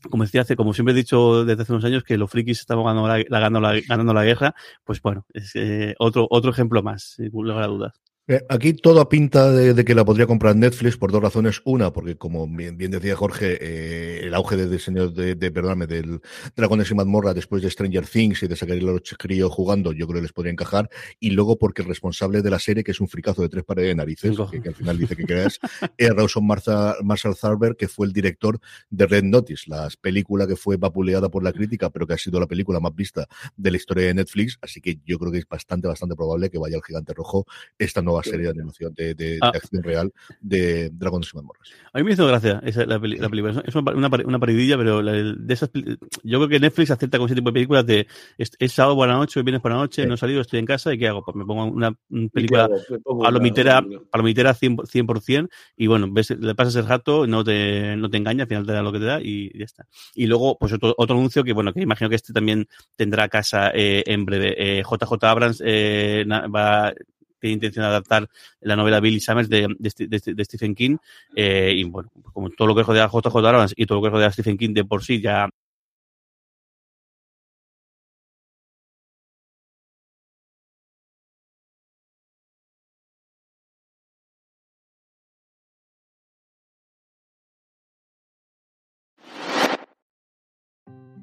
D: Como decía hace, como siempre he dicho desde hace unos años, que los frikis estaban ganando la, ganando la, ganando la guerra, pues bueno, es eh, otro, otro ejemplo más, sin lugar a dudas.
B: Eh, aquí todo a pinta de, de, que la podría comprar Netflix por dos razones. Una, porque como bien, bien decía Jorge, eh, el auge de diseño de, de perdóname, del Dragones y Mazmorra después de Stranger Things y de sacar los críos jugando, yo creo que les podría encajar. Y luego porque el responsable de la serie, que es un fricazo de tres paredes de narices, que, que, al final dice que creas, es Rawson Marshall Tharber, que fue el director de Red Notice, la película que fue vapuleada por la crítica, pero que ha sido la película más vista de la historia de Netflix. Así que yo creo que es bastante, bastante probable que vaya el gigante rojo esta nueva serie de animación de, ah. acción real de Dragon's Mazmorras.
D: A mí me hizo gracia esa, la, película. Es una, una, paridilla, pero de esas, yo creo que Netflix acepta con ese tipo de películas de es, sábado por la noche, vienes por la noche, no he salido, estoy en casa y ¿qué hago? Pues me pongo una, película palomitera, palomitera 100%, y bueno, ves, le pasas el rato, no te, no te engaña, al final te da lo que te da y ya está. Y luego, pues otro, otro anuncio que, bueno, que imagino que este también tendrá casa eh, en breve. JJ eh, Abrams eh, va tiene intención de adaptar la novela Billy Summers de, de, Stephen King. y bueno, como todo lo que rodea a JJ Abrams y todo lo que rodea a Stephen King de por sí ya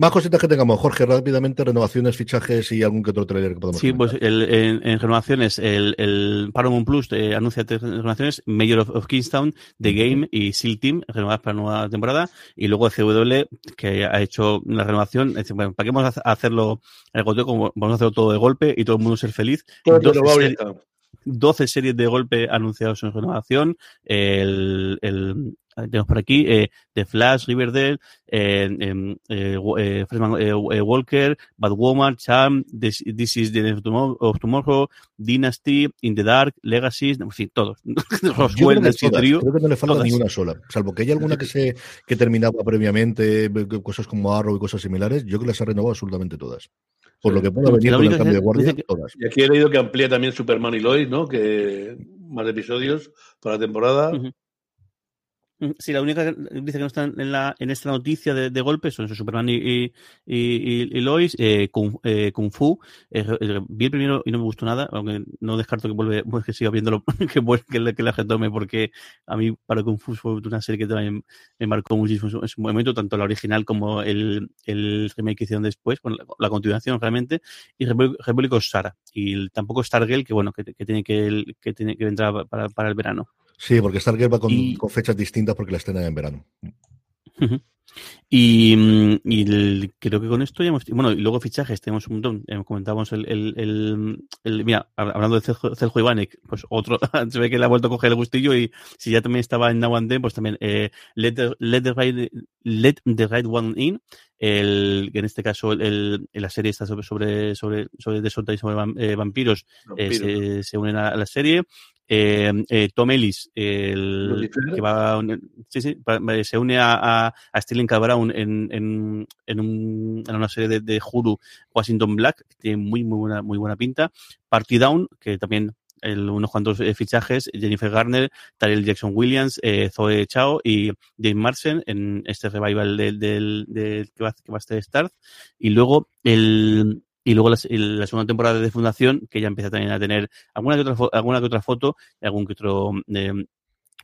B: Más cositas que tengamos, Jorge, rápidamente, renovaciones, fichajes y algún que otro trailer que podemos
D: Sí, pues el, en, renovaciones, el, el Paramount Plus eh, anuncia tres renovaciones, Mayor of, Kingstown, The Game y SEAL Team, renovadas para la nueva temporada, y luego CW, que ha hecho una renovación, dice, bueno, ¿para qué vamos a hacerlo el golpe? Como vamos a hacerlo todo de golpe y todo el mundo ser feliz. 12 series de golpe anunciados en renovación, el, el tenemos por aquí eh, The Flash, Riverdale, eh, em, eh, eh, eh, Walker, Batwoman, Charm, This, is the End of Tomorrow, Dynasty, In the Dark, Legacy, en fin, todos.
B: Roswell, creo, creo que no le falta ni una sola, salvo que hay alguna que se que terminaba previamente, cosas como Arrow y cosas similares, yo creo que las ha renovado absolutamente todas. Por lo que pueda venir con el cambio de guardia, todas.
C: Y aquí he leído que amplía también Superman y Lois, ¿no? Que más episodios para la temporada.
D: Sí, la única que dice que no está en, la, en esta noticia de, de golpe son Superman y, y, y, Lois, eh, Kung, eh, Kung, Fu. Eh, vi el primero y no me gustó nada, aunque no descarto que vuelve, pues, que siga viéndolo, que, que, que la tome, porque a mí para Kung Fu fue una serie que también me marcó muchísimo en su momento, tanto la original como el, el remake que hicieron después, con la, continuación realmente, y República Sara. Y tampoco Stargirl, que bueno, que, que tiene que, que tiene que entrar para, para el verano.
B: Sí, porque Stargate va con, con, fechas distintas porque la estrena en verano.
D: Y, mm, creo que con esto ya hemos. Bueno, y luego fichajes, tenemos un montón. Eh, comentábamos el, el, el, Mira, hablando de Celjo Ivanek, pues otro. se ve que le ha vuelto a coger el gustillo y si ya también estaba en Now and Then, pues también eh, let, the, let, the right, let the Right One In. El, que en este caso el, la serie está sobre sobre sobre sobre y sobre eh, vampiros, eh, se, se, unen a la serie eh, Tom Ellis, el, que va, sí, sí, se une a, a, a Sterling Brown en, en, en, un, en, una serie de, de Hulu, Washington Black, que tiene muy, muy buena, muy buena pinta. Party Down, que también unos cuantos eh, fichajes, Jennifer Garner, Tyrell Jackson Williams, eh, Zoe Chao y James Marsden en este revival del, del que, va, que va a estar Start. Y luego el, y luego la, la, segunda temporada de Fundación, que ya empieza también a tener alguna que otra, alguna que otra foto, algún que otro eh,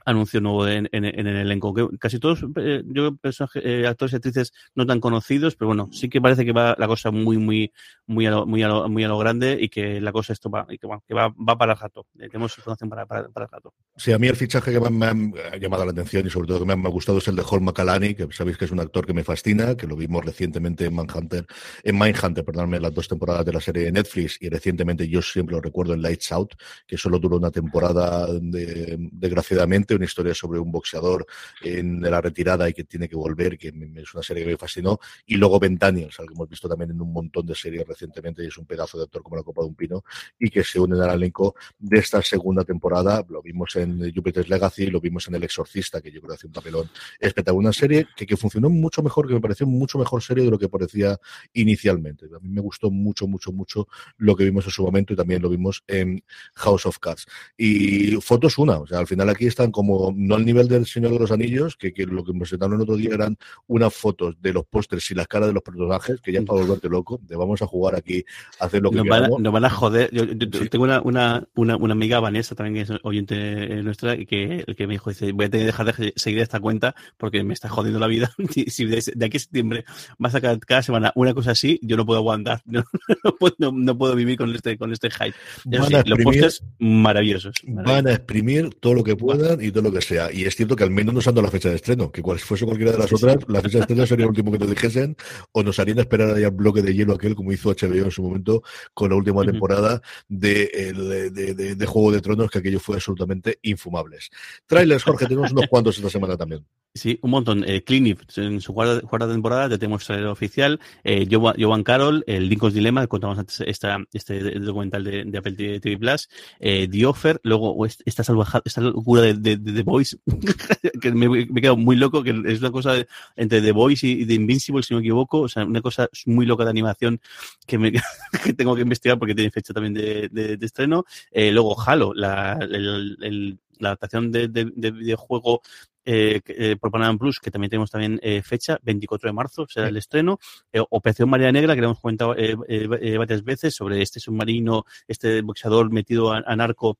D: anuncio nuevo en, el elenco. casi todos, eh, yo eh, actores y actrices no tan conocidos, pero bueno, sí que parece que va la cosa muy, muy, muy a lo, muy a lo, muy a lo grande y que la cosa esto va, y que, que va, va para el rato. Eh, tenemos información para, para, el rato.
B: Sí, a mí el fichaje que me ha, llamado la atención y sobre todo que me ha, gustado es el de Hall McCallany, que sabéis que es un actor que me fascina, que lo vimos recientemente en Manhunter, en Mindhunter, perdóname, las dos temporadas de la serie de Netflix y recientemente yo siempre lo recuerdo en Lights Out, que solo duró una temporada de, desgraciadamente una historia sobre un boxeador en la retirada y que tiene que volver, que es una serie que me fascinó. Y luego Ben Daniels, al que hemos visto también en un montón de series recientemente, y es un pedazo de actor como la Copa de un Pino, y que se une al elenco de esta segunda temporada. Lo vimos en Jupiter's Legacy, lo vimos en El Exorcista, que yo creo que hace un papelón espectacular. Una serie que, que funcionó mucho mejor, que me pareció mucho mejor serie de lo que parecía inicialmente. A mí me gustó mucho, mucho, mucho lo que vimos en su momento y también lo vimos en House of Cards. Y fotos una, o sea, al final aquí están con como, no al nivel del Señor de los Anillos, que, lo que me presentaron el otro día eran unas fotos de los pósters y las caras de los personajes, que ya para volverte loco, de vamos a jugar aquí, a hacer lo que
D: nos
B: van,
D: a, nos van a joder. Yo, tengo una, una, una, una, amiga, Vanessa, también que es oyente nuestra, que, que me dijo, dice, voy a tener que dejar de seguir esta cuenta porque me está jodiendo la vida. si de, aquí a septiembre va a sacar cada semana una cosa así, yo no puedo aguantar. No, no, puedo vivir con este, con este hype. los pósters maravillosos,
B: Van a exprimir todo lo que puedan y lo que sea. Y es cierto que al menos nos han dado la fecha de estreno, que cual fuese cualquiera de las otras, la fecha de estreno sería el último que nos dijesen, o nos harían esperar allá un bloque de hielo aquel, como hizo HBO en su momento con la última temporada de, de, de, Juego de Tronos, que aquello fue absolutamente infumables. Trailers, Jorge, tenemos unos cuantos esta semana también.
D: Sí, un montón. Eh, en su cuarta, temporada, ya tenemos trailer oficial. Eh, Jovan Carroll, el Lincoln's Dilemma, contamos antes esta, este documental de, Apple TV Plus. Eh, The Offer, luego esta, salvaja, esta locura de, de, The Voice, que me, me he quedado muy loco, que es una cosa entre The Voice y, The Invincible, si no me equivoco. O sea, una cosa muy loca de animación que, me, que tengo que investigar porque tiene fecha también de, estreno. Eh, luego Halo, la, el, la adaptación de, de, videojuego eh, eh, por Panamá Plus, que también tenemos también eh, fecha, 24 de marzo será el estreno. Operación María Negra, que le hemos comentado varias veces sobre este submarino, este boxeador metido a narco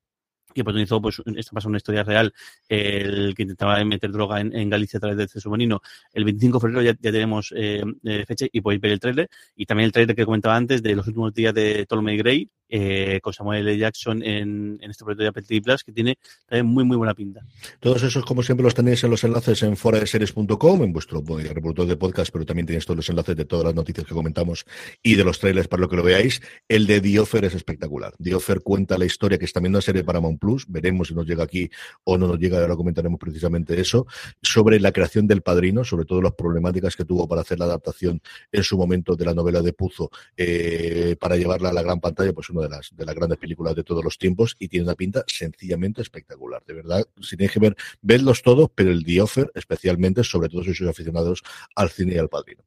D: que protagonizó, pues, esto pasa una historia real, el que intentaba meter droga en, Galicia a través de este submarino. El 25 de febrero ya, tenemos eh, eh, fecha y podéis ver el trailer. Y también el trailer que comentaba antes de los últimos días de Ptolemy Gray, eh, con Samuel L. Jackson en, este proyecto de Apple Plus, que tiene también muy, muy buena pinta.
B: Todos esos, como siempre, los tenéis en los enlaces en foradeseries.com, en vuestro reproductor de podcast, pero también tenéis todos los enlaces de todas las noticias que comentamos y de los trailers para lo que lo veáis. El de The Offer es espectacular. The Offer cuenta la historia que está viendo una serie para Paramount veremos si nos llega aquí o no nos llega, ahora comentaremos precisamente eso, sobre la creación del padrino, sobre todo las problemáticas que tuvo para hacer la adaptación en su momento de la novela de Puzo eh, para llevarla a la gran pantalla, pues de las, de las grandes películas de todos los tiempos y tiene una pinta sencillamente espectacular. De verdad, si tenéis que ver, vedlos todos, pero el The Offer especialmente, sobre todo si sois aficionados al cine y al padrino.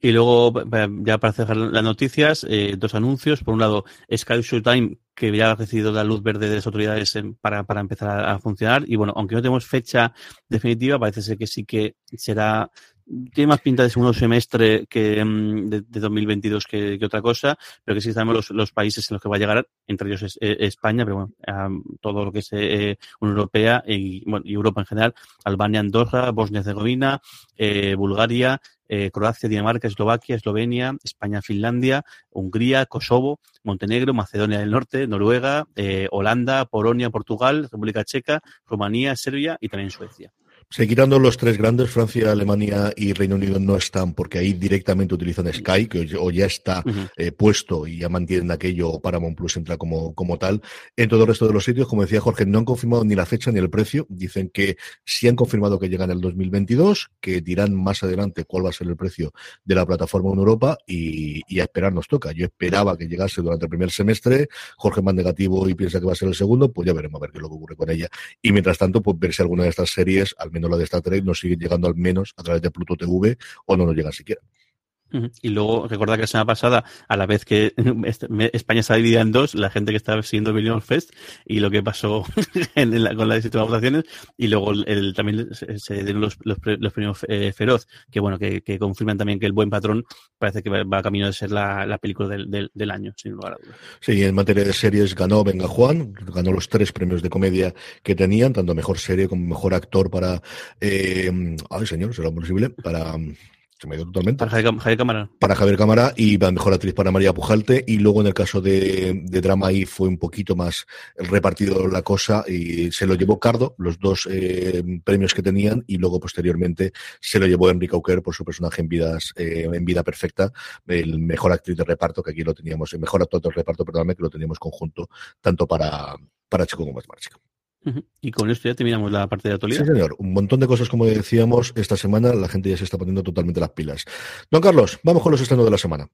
D: Y luego, ya para cerrar las noticias, eh, dos anuncios. Por un lado, Sky Showtime, que ya ha recibido la luz verde de las autoridades para, para empezar a, funcionar. Y bueno, aunque no tenemos fecha definitiva, parece ser que sí que será tiene más pinta de segundo semestre que mm, de, 2022 que, otra cosa, pero que sí sabemos los, países en los que va a llegar, entre ellos es, eh, España, pero bueno, todo lo que es eh, Unión Europea y, bueno, y Europa en general, Albania, Andorra, Bosnia-Herzegovina, eh, Bulgaria, eh, Croacia, Dinamarca, Eslovaquia, Eslovenia, España, Finlandia, Hungría, Kosovo, Montenegro, Macedonia del Norte, Noruega, eh, Holanda, Polonia, Portugal, República Checa, Rumanía, Serbia y también Suecia.
B: Sí, quitando los tres grandes, Francia, Alemania y Reino Unido no están porque ahí directamente utilizan Sky, que o ya está eh, puesto y ya mantienen aquello, o Paramount Plus entra como, como tal. En todo el resto de los sitios, como decía Jorge, no han confirmado ni la fecha ni el precio. Dicen que sí han confirmado que llegan el 2022, que dirán más adelante cuál va a ser el precio de la plataforma en Europa y, y a esperar nos toca. Yo esperaba que llegase durante el primer semestre, Jorge más negativo y piensa que va a ser el segundo, pues ya veremos a ver qué es lo que ocurre con ella. Y mientras tanto, pues ver si alguna de estas series, al menos la de Star Trek, nos sigue llegando al menos a través de Pluto TV o no nos llega siquiera.
D: Y luego, recuerda que la semana pasada, a la vez que España se dividida en dos, la gente que estaba siguiendo Billion Fest y lo que pasó con las distintas votaciones, y luego el, también se, dieron los, premios eh, Feroz, que bueno, que, confirman también que El Buen Patrón parece que va, a camino de ser la, película del, año, sin lugar a dudas.
B: Sí, en materia de series ganó Venga Juan, ganó los tres premios de comedia que tenían, tanto mejor serie como mejor actor para. Eh, ay, señor, será posible, para totalmente.
D: Para Javier, Cámara.
B: Para Javier Cámara y la mejor actriz para María Pujalte. Y luego en el caso de, drama ahí fue un poquito más repartido la cosa y se lo llevó Cardo, los dos eh, premios que tenían, y luego posteriormente se lo llevó Enrique Auker por su personaje en vidas, eh, en vida perfecta, el mejor actriz de reparto, que aquí lo teníamos, el mejor actor de reparto, perdóname, que lo teníamos conjunto, tanto para, para Chico como para Chico.
D: Y con esto ya terminamos la parte de actualidad.
B: Sí, señor. Un montón de cosas, como decíamos, esta semana la gente ya se está poniendo totalmente las pilas. Don Carlos, vamos con los estrenos de la semana.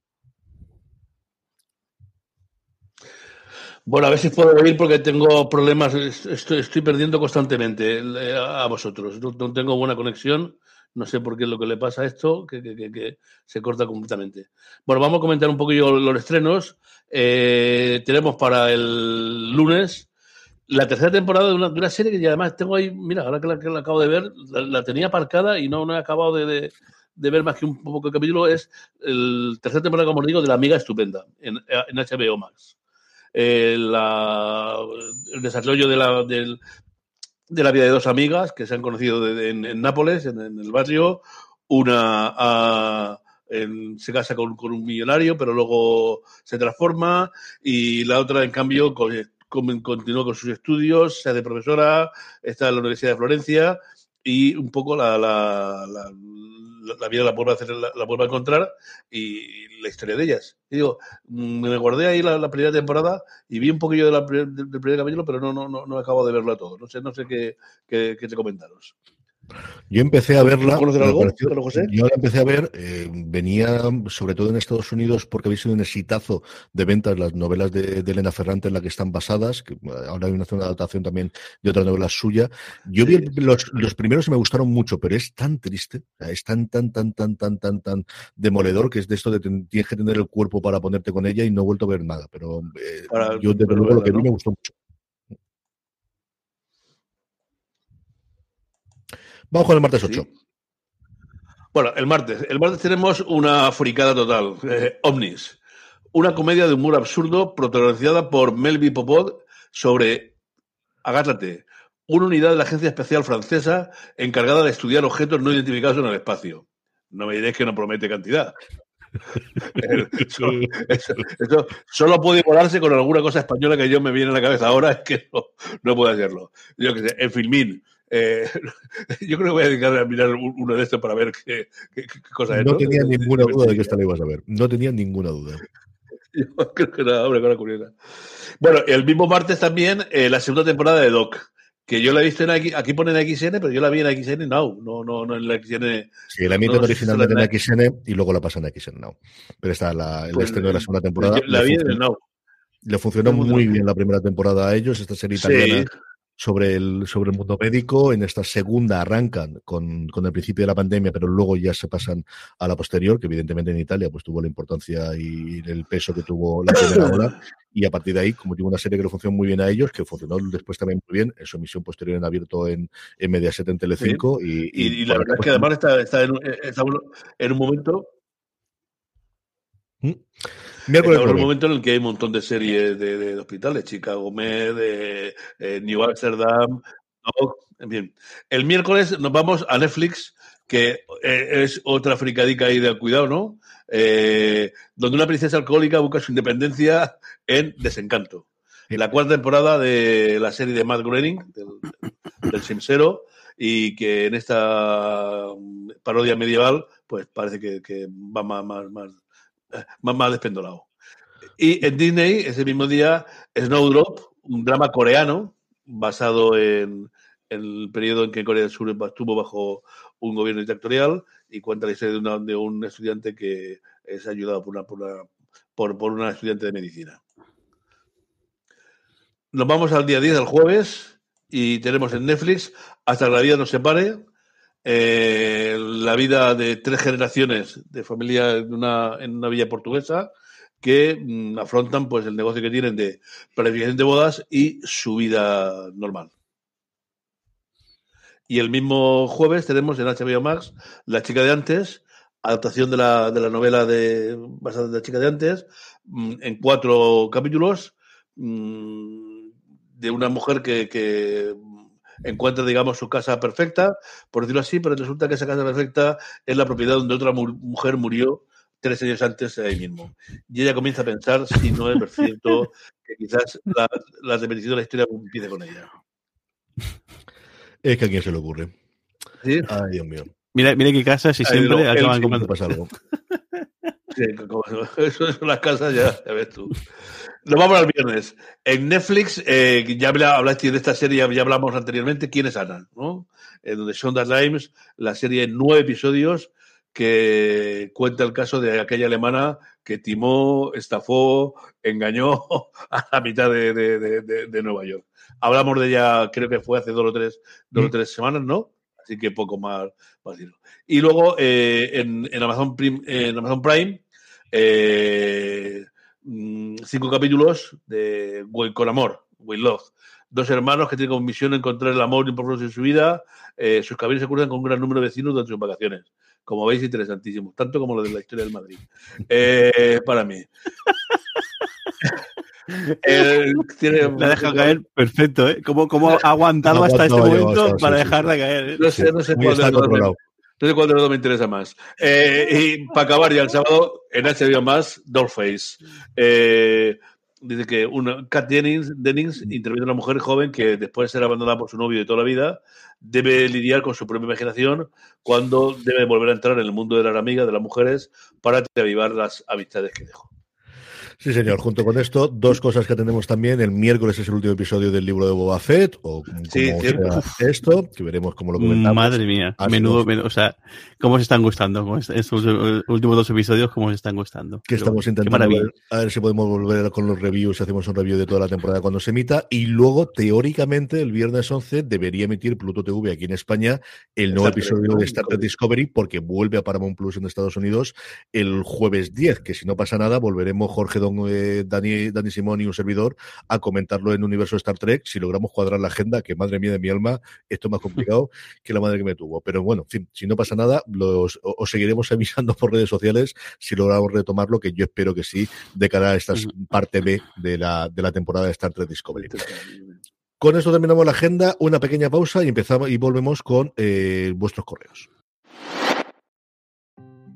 C: Bueno, a ver si puedo venir porque tengo problemas, estoy, perdiendo constantemente eh, a vosotros. No, tengo buena conexión, no sé por qué es lo que le pasa a esto, que, se corta completamente. Bueno, vamos a comentar un poquillo los estrenos. Eh, tenemos para el lunes la tercera temporada de una, serie que además tengo ahí, mira, ahora que la, acabo de ver, la, tenía aparcada y no, no he acabado de, ver más que un poco de capítulo, es el tercera temporada, como os digo, de La Amiga Estupenda en, en HBO Max. Eh, el desarrollo de la, de la vida de dos amigas que se han conocido en, Nápoles, en, el barrio. Una se casa con, un millonario, pero luego se transforma, y la otra, en cambio, continúa con sus estudios, se hace profesora, está en la Universidad de Florencia, y un poco la, la, la, vida la vuelve a, hacer, la, vuelve a encontrar y la historia de ellas. Digo, mm, me guardé ahí la, primera temporada y vi un poquillo de del primer capítulo, pero no, no, no, no acabo de verlo a todo. No sé, no sé qué, qué, qué te comentaros.
B: Yo empecé a verla. algo, Yo la empecé a ver, eh, venía sobre todo en Estados Unidos porque había sido un exitazo de ventas las novelas de, Elena Ferrante en las que están basadas, que ahora hay una, adaptación también de otra novela suya. Yo vi los, los primeros y me gustaron mucho, pero es tan triste, es tan, tan, tan, tan, tan, tan, tan demoledor que es de esto de tienes que tener el cuerpo para ponerte con ella y no he vuelto a ver nada. Pero eh, yo, desde luego, lo que vi me gustó mucho. Vamos con el martes 8.
C: Bueno, el martes. El martes tenemos una fricada total. Eh, Omnis. Una comedia de humor absurdo protagonizada por Melby Popod sobre, agárrate, una unidad de la Agencia Especial Francesa encargada de estudiar objetos no identificados en el espacio. No me diréis que no promete cantidad. eso, solo puede volarse con alguna cosa española que yo me viene a la cabeza ahora, es que no, no puede hacerlo. Yo que sé, en Filmín, eh, yo creo que voy a dedicar a mirar uno de estos para ver qué, qué, cosa es.
B: No, tenía ninguna duda de que esta la ibas a ver. No tenía ninguna duda.
C: Yo creo que era, hombre, curiosa. Bueno, el mismo martes también eh, la segunda temporada de Doc, que yo la he visto en aquí, aquí ponen XN, pero yo la vi en XN Now, no, no, no en la XN.
B: Sí, la emiten originalmente en XN y luego la pasan a XN Now. Pero está la, el pues, estreno de la segunda temporada.
C: la vi en el Now.
B: Le funcionó muy bien la primera temporada a ellos, esta serie italiana sobre el, sobre el mundo médico. En esta segunda arrancan con, con, el principio de la pandemia, pero luego ya se pasan a la posterior, que evidentemente en Italia pues tuvo la importancia y el peso que tuvo la primera hora. Y a partir de ahí, como tuvo una serie que le funcionó muy bien a ellos, que funcionó después también muy bien, en su emisión posterior en abierto en, en Mediaset en Telecinco. Y,
C: y, la verdad es que además está, está, en, está en un momento ¿Mm? Miércoles en un momento en el que hay un montón de series de, hospitales, Chicago Med, de, New Amsterdam, en fin. El miércoles nos vamos a Netflix, que eh, es otra fricadica ahí de cuidado, ¿no? Eh, donde una princesa alcohólica busca su independencia en Desencanto. La cuarta temporada de la serie de Matt Groening, del, del Simsero, y que en esta parodia medieval, pues parece que, va más, más, más más, despendolado. Y en Disney, ese mismo día, Snowdrop, un drama coreano basado en, el periodo en que Corea del Sur estuvo bajo un gobierno dictatorial y cuenta la historia de, de un estudiante que es ayudado por una, por, una, por, una estudiante de medicina. Nos vamos al día 10 del jueves y tenemos en Netflix Hasta la vida nos separe, eh, la vida de tres generaciones de familia en una, en una villa portuguesa que mm, afrontan pues el negocio que tienen de planificación de bodas y su vida normal. Y el mismo jueves tenemos en HBO Max La chica de antes, adaptación de la, de la novela de, basada en La chica de antes, mm, en cuatro capítulos, mm, de una mujer que, que encuentra, digamos, su casa perfecta, por decirlo así, pero resulta que esa casa perfecta es la propiedad donde otra mujer murió tres años antes ahí mismo. Y ella comienza a pensar si no es cierto que quizás la, la repetición de la historia empiece con ella.
B: Es que a quién se le ocurre.
C: ¿Sí?
B: Ay, Dios mío.
D: Mira, mira qué casas y siempre acaban comprando.
B: Pasa algo.
C: Eso son las casas, ya, ya ves tú. Nos vamos al viernes. En Netflix, eh, ya hablaste de esta serie, ya hablamos anteriormente, ¿Quién es Ana? ¿no? En donde Shonda Rhimes, la serie en nueve episodios que cuenta el caso de aquella alemana que timó, estafó, engañó a la mitad de, de, de, Nueva York. Hablamos de ella, creo que fue hace dos o tres, dos o mm. tres semanas, ¿no? Así que poco más. Y luego eh, en, en, Amazon Prime, en Amazon Prime eh, Mm, cinco capítulos de Con Amor, With Love, dos hermanos que tienen como misión encontrar el amor y un en su vida. Eh, sus caminos se cruzan con un gran número de vecinos durante sus vacaciones. Como veis, interesantísimo, tanto como lo de la historia del Madrid. Eh, para mí.
D: la deja caer perfecto, ¿eh? ¿Cómo, cómo ha aguantado hasta este momento para dejarla caer? ¿eh?
C: No sé, no sé cuál de los dos me interesa más. Eh, y para acabar ya el sábado, en HBO más, Dollface. Eh, dice que una, Kat Dennings, Dennings interviene una mujer joven que después de ser abandonada por su novio de toda la vida, debe lidiar con su propia imaginación cuando debe volver a entrar en el mundo de las amigas, de las mujeres, para reavivar las amistades que dejó.
B: Sí, señor. Junto con esto, dos cosas que tenemos también. El miércoles es el último episodio del libro de Boba Fett, o como sea esto, que veremos cómo lo comentamos.
D: Madre mía, menudo, o sea, cómo se están gustando, estos últimos dos episodios, cómo se están gustando.
B: Que estamos intentando ver, a ver si podemos volver con los reviews, hacemos un review de toda la temporada cuando se emita, y luego, teóricamente, el viernes 11 debería emitir Pluto TV aquí en España el nuevo episodio de Star Trek Discovery, porque vuelve a Paramount Plus en Estados Unidos el jueves 10, que si no pasa nada, volveremos Jorge Don eh, Dani, Dani Simón y un servidor a comentarlo en Universo Star Trek. Si logramos cuadrar la agenda, que madre mía de mi alma, esto es más complicado que la madre que me tuvo. Pero bueno, en fin, si no pasa nada, los, os seguiremos avisando por redes sociales si logramos retomarlo, que yo espero que sí, de cara a esta parte B de la, de la temporada de Star Trek Discovery. Con esto terminamos la agenda, una pequeña pausa y empezamos y volvemos con eh, vuestros correos.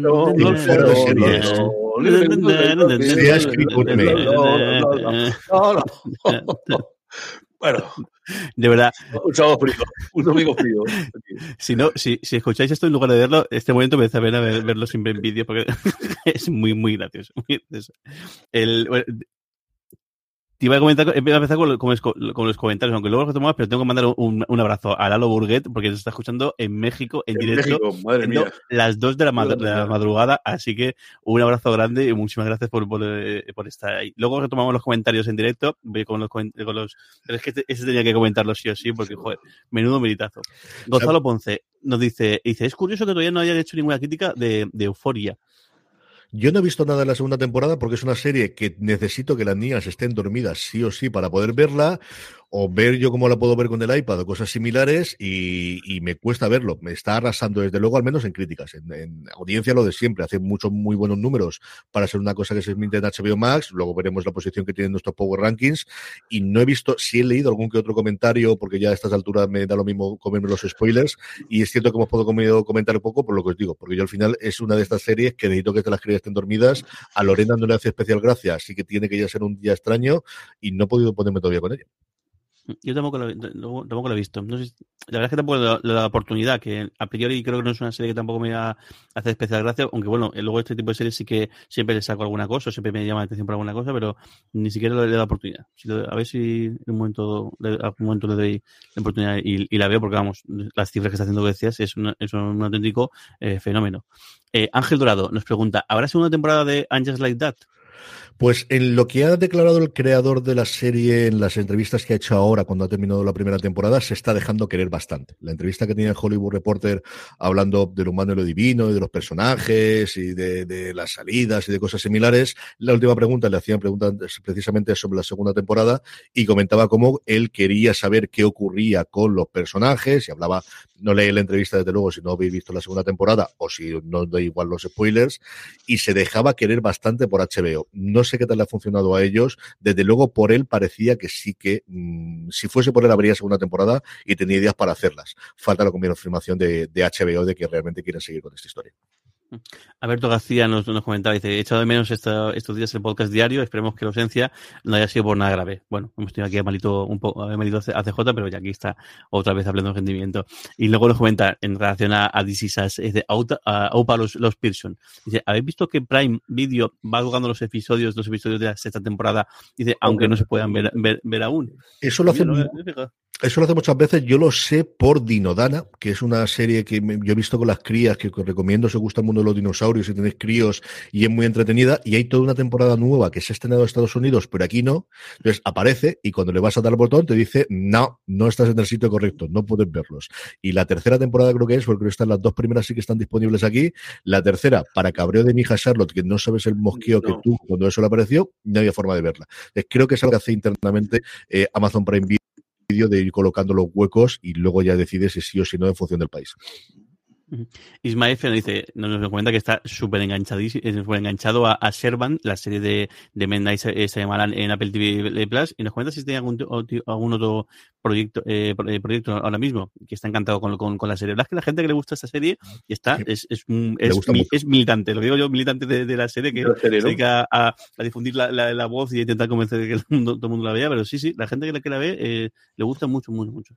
B: No,
C: Bueno,
D: de verdad.
C: Un sábado frío, un domingo frío.
D: Si, no, si, escucháis esto en lugar de verlo, este momento merece la pena verlo siempre en vídeo porque es muy, muy gracioso. Muy gracioso. El, te iba a comentar, a empezar con, con, los comentarios, aunque luego los tomamos, pero tengo que mandar un, un, abrazo a Lalo Burguet, porque se está escuchando en México, en, directo, las 2 de la, madrugada, así que un abrazo grande y muchísimas gracias por, por, eh, por, estar ahí. Luego retomamos los comentarios en directo, voy con los, con los pero es que este, ese tenía que comentarlo sí o sí, porque, joder, menudo militazo. Gonzalo Ponce nos dice, dice, es curioso que todavía no hayan hecho ninguna crítica de, de Euforia.
B: Yo no he visto nada de la segunda temporada porque es una serie que necesito que las niñas estén dormidas sí o sí para poder verla o ver yo cómo la puedo ver con el iPad o cosas similares y, me cuesta verlo. Me está arrasando desde luego, al menos en críticas. En, audiencia lo de siempre, hace muchos muy buenos números para ser una cosa que se emite en HBO Max. Luego veremos la posición que tienen nuestros Power Rankings. Y no he visto, si he leído algún que otro comentario, porque ya a estas alturas me da lo mismo comerme los spoilers. Y es cierto que hemos podido comentar poco por lo que os digo, porque yo al final es una de estas series que necesito que las crías estén dormidas. A Lorena no le hace especial gracia, así que tiene que ya ser un día extraño y no he podido ponerme todavía con ella.
D: Yo tampoco lo, tampoco lo he visto. la verdad es que tampoco le he la oportunidad, que a priori creo que no es una serie que tampoco me va a hacer especial gracia, aunque bueno, luego este tipo de series sí que siempre le saco alguna cosa, siempre me llama la atención por alguna cosa, pero ni siquiera le he dado oportunidad. A ver si en un momento, algún momento le doy la oportunidad y, la veo, porque vamos, las cifras que está haciendo que decías es, es un auténtico eh, fenómeno. Eh, Ángel Dorado nos pregunta, ¿habrá segunda temporada de Angels Like That?
B: Pues en lo que ha declarado el creador de la serie en las entrevistas que ha hecho ahora cuando ha terminado la primera temporada, se está dejando querer bastante. La entrevista que tenía el Hollywood Reporter hablando del humano y lo divino y de los personajes y de, las salidas y de cosas similares, la última pregunta le hacían preguntas precisamente sobre la segunda temporada y comentaba cómo él quería saber qué ocurría con los personajes y hablaba, no leí la entrevista desde luego si no habéis visto la segunda temporada o si no da igual los spoilers y se dejaba querer bastante por HBO. No sé qué tal le ha funcionado a ellos. Desde luego, por él parecía que sí que, mm, si fuese por él, habría segunda temporada y tenía ideas para hacerlas. Falta la confirmación de, de HBO de que realmente quieren seguir con esta historia.
D: Alberto García nos, nos comentaba, dice, he echado de menos estos días el podcast diario, esperemos que la ausencia no haya sido por nada grave. Bueno, hemos tenido aquí a Malito un poco, a Malito ACJ, pero ya aquí está otra vez hablando de rendimiento. Y luego nos comenta en relación a, a DC es de Aupa los, los Pearson. Dice, ¿habéis visto que Prime Video va jugando los episodios, los episodios de la sexta temporada? Dice, aunque no se puedan ver, ver, aún.
B: Eso lo hace, eso lo hace muchas veces. Yo lo sé por Dinodana, que es una serie que yo he visto con las crías, que os recomiendo si os gusta el mundo de los dinosaurios y tenéis críos y es muy entretenida. Y hay toda una temporada nueva que se ha estrenado en Estados Unidos, pero aquí no. Entonces aparece y cuando le vas a dar el botón te dice, no, no estás en el sitio correcto, no puedes verlos. Y la tercera temporada creo que es, porque están las dos primeras sí que están disponibles aquí. La tercera, para cabreo de mi hija Charlotte, que no sabes el mosqueo que tú cuando eso le apareció, no había forma de verla. Entonces, creo que es algo que hace internamente eh, Amazon Prime Video de ir colocando los huecos y luego ya decides si sí o si no en función del país.
D: Ismael nos dice, nos cuenta que está súper enganchado a, a Sherban, la serie de, de Mendai se, se en Apple TV Plus, y nos cuenta si tiene algún, algún otro proyecto, eh, eh, proyecto ahora mismo, que está encantado con, con, con, la serie. La verdad es que la gente que le gusta esta serie y está, es, es, es, es militante, lo digo yo, militante de, de la serie, que se dedica a, a, difundir la, la, la, voz y intentar convencer de que el mundo, todo el mundo la vea, pero sí, sí, la gente que la, que la ve eh, le gusta mucho, mucho, mucho.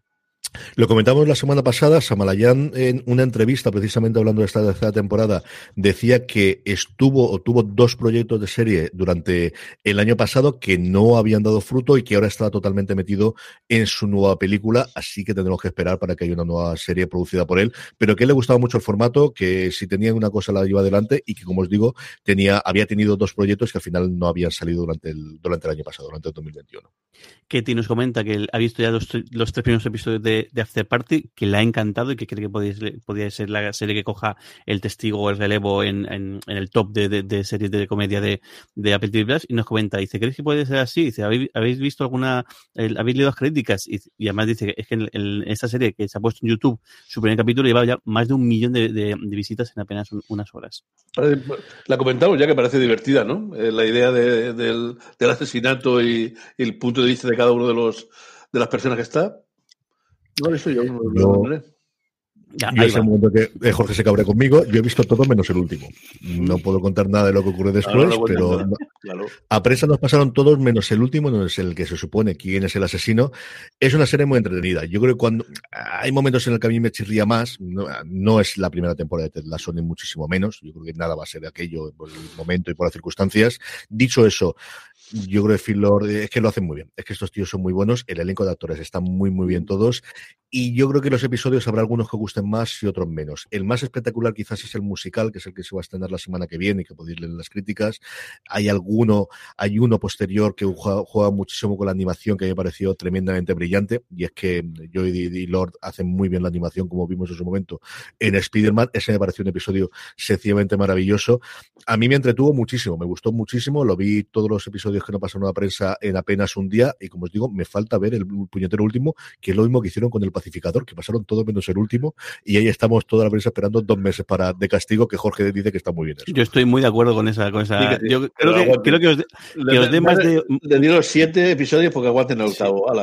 B: Lo comentamos la semana pasada, Samalayan en una entrevista precisamente hablando de esta tercera temporada decía que estuvo o tuvo dos proyectos de serie durante el año pasado que no habían dado fruto y que ahora está totalmente metido en su nueva película, así que tendremos que esperar para que haya una nueva serie producida por él, pero que le gustaba mucho el formato, que si tenía una cosa la lleva adelante y que como os digo, tenía había tenido dos proyectos que al final no habían salido durante el durante el año pasado, durante el 2021.
D: Ketty nos comenta que ha visto ya los, los tres primeros episodios de de, After Party que le ha encantado y que cree que podría, ser la serie que coja el testigo o el relevo en, en, el top de, de, de, series de comedia de, de Apple TV Plus y nos comenta, dice, ¿crees que puede ser así? Dice, ¿habéis, ¿habéis visto alguna, habéis leído las críticas? Y, además dice es que en, esta serie que se ha puesto en YouTube, su primer capítulo lleva ya más de un millón de, de visitas en apenas un, unas horas.
C: La comentamos ya que parece divertida, ¿no? Eh, la idea del, del asesinato y, y el punto de vista de cada uno de los de las personas que está, no, eso yo no lo
B: ya, yo es el momento que Jorge se cabre conmigo. Yo he visto todo menos el último. No puedo contar nada de lo que ocurre después, no, no pero claro. a prensa nos pasaron todos menos el último, no es el que se supone quién es el asesino. Es una serie muy entretenida. Yo creo que cuando hay momentos en el que a mí me chirría más, no, no es la primera temporada de Ted Lasso ni muchísimo menos. Yo creo que nada va a ser de aquello por el momento y por las circunstancias. Dicho eso, yo creo que Phil Lord es que lo hacen muy bien. Es que estos tíos son muy buenos. El elenco de actores están muy, muy bien todos. Y yo creo que los episodios habrá algunos que gusten más y otros menos. El más espectacular quizás es el musical, que es el que se va a estrenar la semana que viene y que podéis leer en las críticas. Hay alguno, hay uno posterior que juega, juega muchísimo con la animación que me pareció tremendamente brillante. Y es que Joy y Lord hacen muy bien la animación, como vimos en su momento en Spider-Man. Ese me pareció un episodio sencillamente maravilloso. A mí me entretuvo muchísimo, me gustó muchísimo. Lo vi todos los episodios que no pasaron a prensa en apenas un día. Y como os digo, me falta ver el puñetero último, que es lo mismo que hicieron con el pacificador, que pasaron todo menos el último, y ahí estamos toda la prensa esperando dos meses para de castigo, que Jorge dice que está muy bien. Eso.
D: Yo estoy muy de acuerdo con esa. Con esa sí, yo creo que, creo que os, de, que os dé más de.
C: Le dieron siete episodios porque aguanten el octavo. Sí.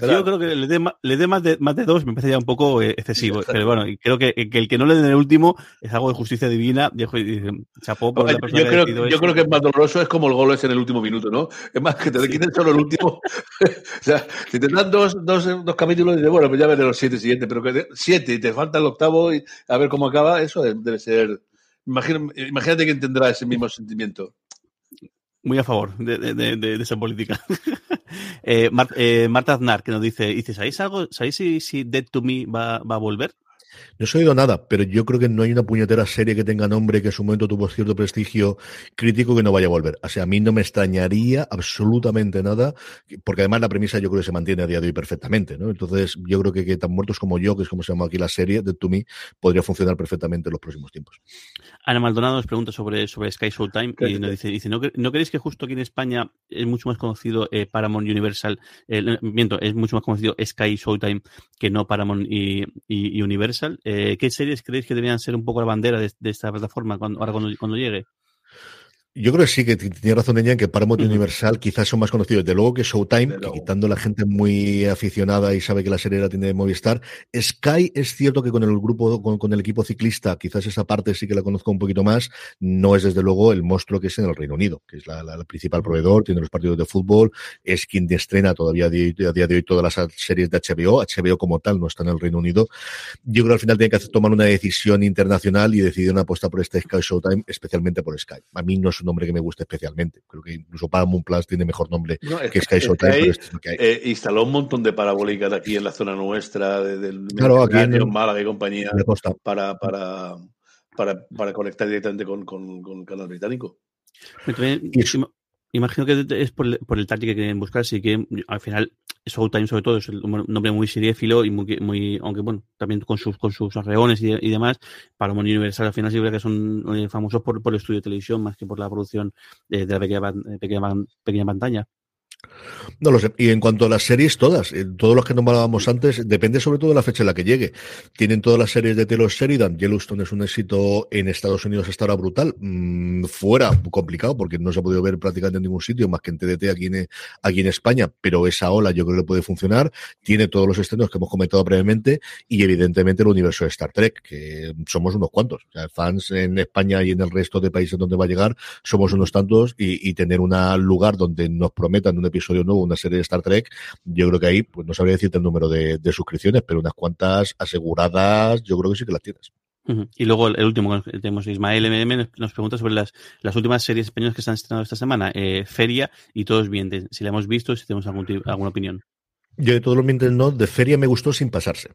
D: Yo creo que le dé le dé más, de, más de dos me parece ya un poco eh, excesivo. pero bueno, creo que, que, el que no le den el último es algo de justicia divina. Y, chapó por
C: yo, creo, yo creo que es más doloroso, es como el gol es en el último minuto, ¿no? Es más, que te sí. quiten solo el último. o sea, si te dan dos, dos, dos capítulos, dices, bueno, pues ya veré los siete siguientes, pero que te, siete y te falta el octavo y a ver cómo acaba, eso debe ser. Imagina, imagínate que tendrá ese mismo sentimiento.
D: Muy a favor de, de, de, de esa política. eh, Mar, eh, Marta Aznar, que nos dice, dice ¿sabéis algo? ¿Sabéis si, si Dead to Me va, va a volver?
B: No he oído nada, pero yo creo que no hay una puñetera serie que tenga nombre que en su momento tuvo cierto prestigio crítico que no vaya a volver. O sea, a mí no me extrañaría absolutamente nada, porque además la premisa yo creo que se mantiene a día de hoy perfectamente, ¿no? Entonces, yo creo que, que tan muertos como yo, que es como se llama aquí la serie, de To Me, podría funcionar perfectamente en los próximos tiempos.
D: Ana Maldonado nos pregunta sobre, sobre Sky Showtime y nos dice, dice ¿no, ¿no creéis que justo aquí en España es mucho más conocido eh, Paramount Universal, eh, miento, es mucho más conocido Sky Showtime que no Paramount y, y, y Universal? Eh, ¿Qué series creéis que deberían ser un poco la bandera de, de esta plataforma cuando, ahora cuando, cuando llegue?
B: Yo creo que sí, que tiene razón ella en que Paramount y Universal quizás son más conocidos. De luego que Showtime, que quitando la gente muy aficionada y sabe que la serie la tiene de Movistar. Sky es cierto que con el grupo, con, el equipo ciclista, quizás esa parte sí que la conozco un poquito más. No es desde luego el monstruo que es en el Reino Unido, que es la, principal proveedor, tiene los partidos de fútbol, es quien estrena todavía a día, de hoy todas las series de HBO. HBO como tal no está en el Reino Unido. Yo creo que al final tiene que tomar una decisión internacional y decidir una apuesta por este Sky Showtime, especialmente por Sky. A mí no es un nombre que me guste especialmente. Creo que incluso Paramount Plus tiene mejor nombre que Sky Showtime.
C: Eh, instaló un montón de parabólicas aquí en la zona nuestra, del
B: claro, aquí en
C: Málaga y compañía, para, para, para, para, conectar directamente con, con, con el canal británico.
D: Imagino que es por, el táctil que quieren buscar, así que al final Showtime sobre todo es un nombre muy seriéfilo y muy, muy aunque bueno, también con sus con sus arreones y, y demás, para un Universal al final sí que son eh, famosos por, por el estudio de televisión más que por la producción de, de la pequeña, pequeña, pequeña pantalla.
B: No lo sé. Y en cuanto a las series, todas, eh, todos los que nombrábamos antes, depende sobre todo de la fecha en la que llegue. Tienen todas las series de Taylor Sheridan. Yellowstone es un éxito en Estados Unidos hasta ahora brutal. Mm, fuera, complicado, porque no se ha podido ver prácticamente en ningún sitio, más que en TDT aquí en, aquí en España. Pero esa ola yo creo que puede funcionar. Tiene todos los estrenos que hemos comentado previamente y evidentemente el universo de Star Trek, que somos unos cuantos. O sea, fans en España y en el resto de países donde va a llegar, somos unos tantos y, tener un lugar donde nos prometan un episodio nuevo, una serie de Star Trek, yo creo que ahí, pues no sabría decirte el número de, suscripciones, pero unas cuantas aseguradas, yo creo que sí que las tienes.
D: Y luego el, último que tenemos, Ismael MM nos pregunta sobre las, las últimas series españolas que están estrenando esta semana. Eh, Feria y Todos Bien, si la hemos visto, si tenemos algún, alguna opinión.
B: Yo de todos los mientes no, de Feria me gustó sin pasarse.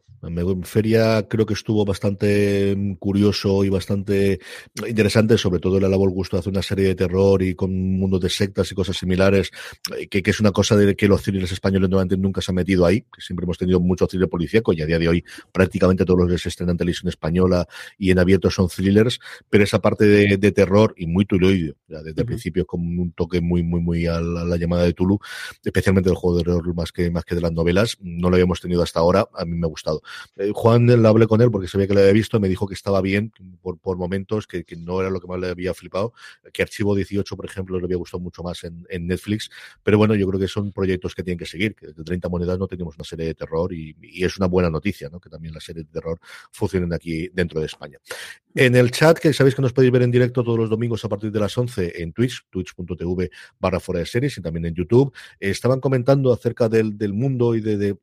B: Feria creo que estuvo bastante mm, curioso y bastante interesante, sobre todo el gusto de hacer una serie de terror y con un mundo de sectas y cosas similares, eh, que, que es una cosa de que los thrillers españoles normalmente nunca se han metido ahí, que siempre hemos tenido mucho thriller policíaco y a día de hoy prácticamente todos los que se estrenan en televisión española y en abierto son thrillers, pero esa parte de, de terror y muy tuloide, desde el principio con un toque muy, muy, muy a la, llamada de Tulu, especialmente el juego de terror más que, más que de la novelas, no lo habíamos tenido hasta ahora, a mí me ha gustado. Eh, Juan le hablé con él porque sabía que lo había visto, me dijo que estaba bien por, momentos, que, no era lo que más le había flipado, que Archivo 18, por ejemplo, le había gustado mucho más en, Netflix, pero bueno, yo creo que son proyectos que tienen que seguir, que de 30 monedas no tenemos una serie de terror y, y es una buena noticia, ¿no? que también las series de terror funcionen aquí dentro de España. En el chat, que sabéis que nos podéis ver en directo todos los domingos a partir de las 11 en Twitch, twitch.tv barra fuera de series y también en YouTube, estaban comentando acerca del, del mundo y de,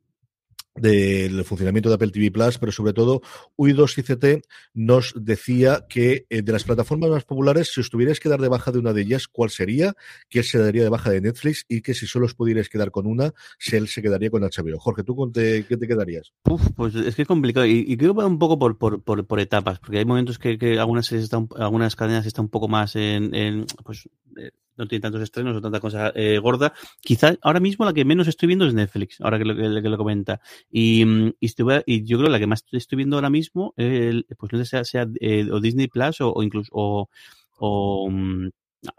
B: del funcionamiento de Apple TV Plus, pero sobre todo UI2ICT nos decía que eh, de las plataformas más populares, si os tuvierais que dar de baja de una de ellas, ¿cuál sería? Que se daría de baja de Netflix y que si solo os pudierais quedar con una, él se quedaría con HBO. Jorge, ¿tú con qué te quedarías?
D: pues es que es complicado y, creo que va un poco por, por, por, etapas, porque hay momentos que, algunas, están, algunas cadenas están un poco más en, pues, eh, no tiene tantos estrenos o tanta cosa eh, gorda. Quizás ahora mismo la que menos estoy viendo es Netflix, ahora que lo, que, lo comenta. Y, mm, y, y, yo creo que la que más estoy viendo ahora mismo, pues no sé sea, sea eh, o Disney Plus o, incluso o, o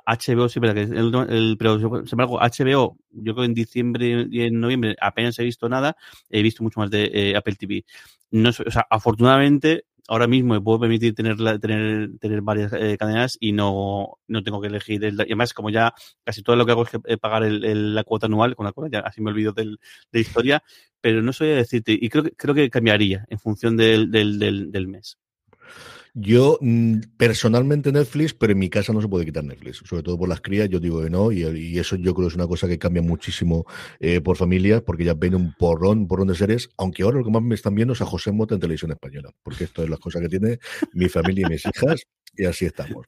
D: HBO, mm, sí, pero, que el, pero sin embargo, HBO, yo creo que en diciembre y en noviembre apenas he visto nada, he visto mucho más de eh, Apple TV. No, o sea, afortunadamente, ahora mismo me puedo permitir tener, tener, tener varias eh, cadenas y no, no tengo que elegir. El, y además, como ya casi todo lo que hago es eh, pagar el, la cuota anual, con la cual ya así me olvido del, de historia, pero no soy a decirte, y creo, creo que cambiaría en función del, del, del mes.
B: Yo mm, personalmente Netflix, pero en mi casa no se puede quitar Netflix, sobre todo por las crías, yo digo que no, y, eso yo creo que es una cosa que cambia muchísimo eh, por familias, porque ya ven un porrón, un porrón de series, aunque ahora lo que más me están viendo es a José Mota en televisión española, porque esto es las cosas que tiene mi familia y mis hijas, y así estamos.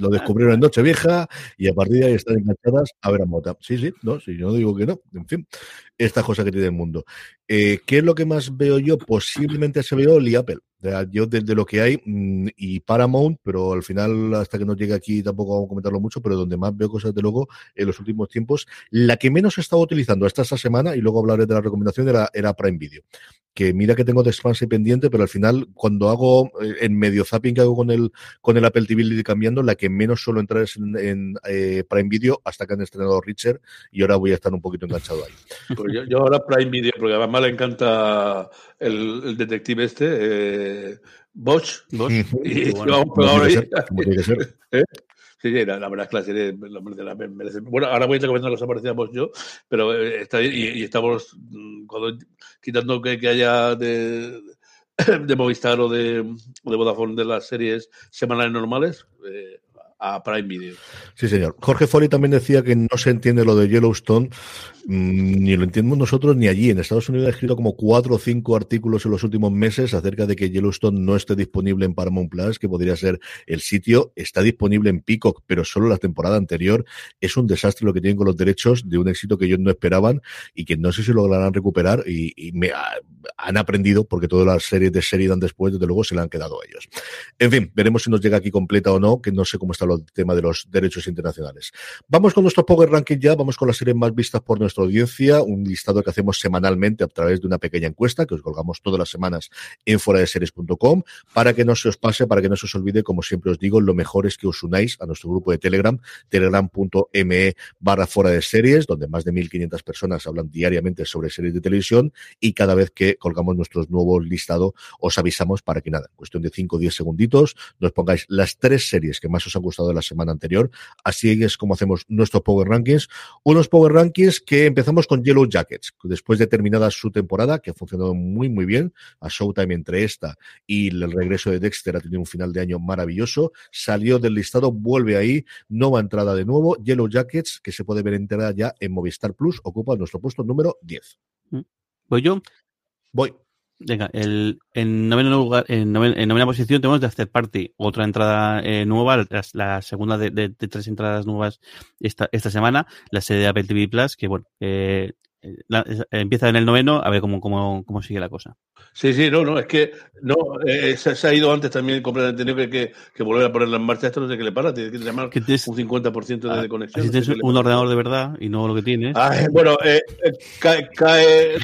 B: lo descubrieron en Nochevieja y a partir de ahí están enganchadas a ver a Mota. Sí, sí, no, sí, yo no digo que no, en fin, esta cosa que tiene el mundo. Eh, ¿Qué es lo que más veo yo? Posiblemente se veo el Apple. Yo desde lo que hay mm, y Paramount, pero al final hasta que no llegue aquí tampoco vamos a comentarlo mucho, pero donde más veo cosas de luego en los últimos tiempos, la que menos he estado utilizando hasta esta semana y luego hablaré de la recomendación era, era Prime Video que mira que tengo de y pendiente, pero al final cuando hago eh, en medio zapping que hago con el con el Apple TV cambiando, la que menos suelo entrar es en, eh, Prime Video hasta que han estrenado Richard y ahora voy a estar un poquito enganchado ahí.
C: yo, ahora Prime Video, porque además le encanta el, detective este, eh, Bosch. Bosch. Y, vamos, ahora, Sí, sí, la, verdad es que la serie merece. Bueno, ahora voy a comentar los aparecíamos yo, pero eh, está y, y, estamos mm, cuando, quitando que, que haya de, de Movistar o de, de Vodafone de las series semanales normales. Eh, a Prime Video.
B: Sí, señor. Jorge Foley también decía que no se entiende lo de Yellowstone, mm, ni lo entendemos nosotros ni allí. En Estados Unidos ha escrito como cuatro o cinco artículos en los últimos meses acerca de que Yellowstone no esté disponible en Paramount Plus, que podría ser el sitio. Está disponible en Peacock, pero solo la temporada anterior. Es un desastre lo que tienen con los derechos de un éxito que ellos no esperaban y que no sé si lograrán recuperar y, me han aprendido porque todas las series de Sheridan después, desde luego, se le han quedado a ellos. En fin, veremos si nos llega aquí completa o no, que no sé cómo está el tema de los derechos internacionales. Vamos con nuestro Power Ranking ya, vamos con las series más vistas por nuestra audiencia, un listado que hacemos semanalmente a través de una pequeña encuesta que os colgamos todas las semanas en fuera de series.com para que no se os pase, para que no se os olvide, como siempre os digo, lo mejor es que os unáis a nuestro grupo de Telegram, telegram.me barra fuera de series, donde más de 1.500 personas hablan diariamente sobre series de televisión y cada vez que colgamos nuestros nuevos listados os avisamos para que nada, en cuestión de 5 o 10 segunditos, nos pongáis las tres series que más os han gustado de la semana anterior. Así es como hacemos nuestros Power Rankings. Unos Power Rankings que empezamos con Yellow Jackets, después de terminada su temporada, que ha funcionado muy, muy bien. A Showtime entre esta y el regreso de Dexter ha tenido un final de año maravilloso. Salió del listado, vuelve ahí, nueva entrada de nuevo. Yellow Jackets, que se puede ver entera ya en Movistar Plus, ocupa nuestro puesto número 10.
D: Mm. ¿Voy yo?
B: Voy.
D: Venga, el, en, noveno lugar, en, novena, posición tenemos de After Party, otra entrada eh, nueva, la, segunda de, tres entradas nuevas esta, esta semana, la serie de Apple TV Plus, que bueno, eh, empieza en el noveno, a ver cómo, cómo, cómo sigue la cosa.
C: Sí, sí, no, no, es que no eh, se, ha ido antes también completamente, tenido que, que, volver a ponerla en marcha, esto no sé qué le para, tiene que llamar un 50% de, conexión.
D: Si tienes un ordenador de verdad y no lo que tienes.
C: Ah, bueno, eh, eh, cae, cae,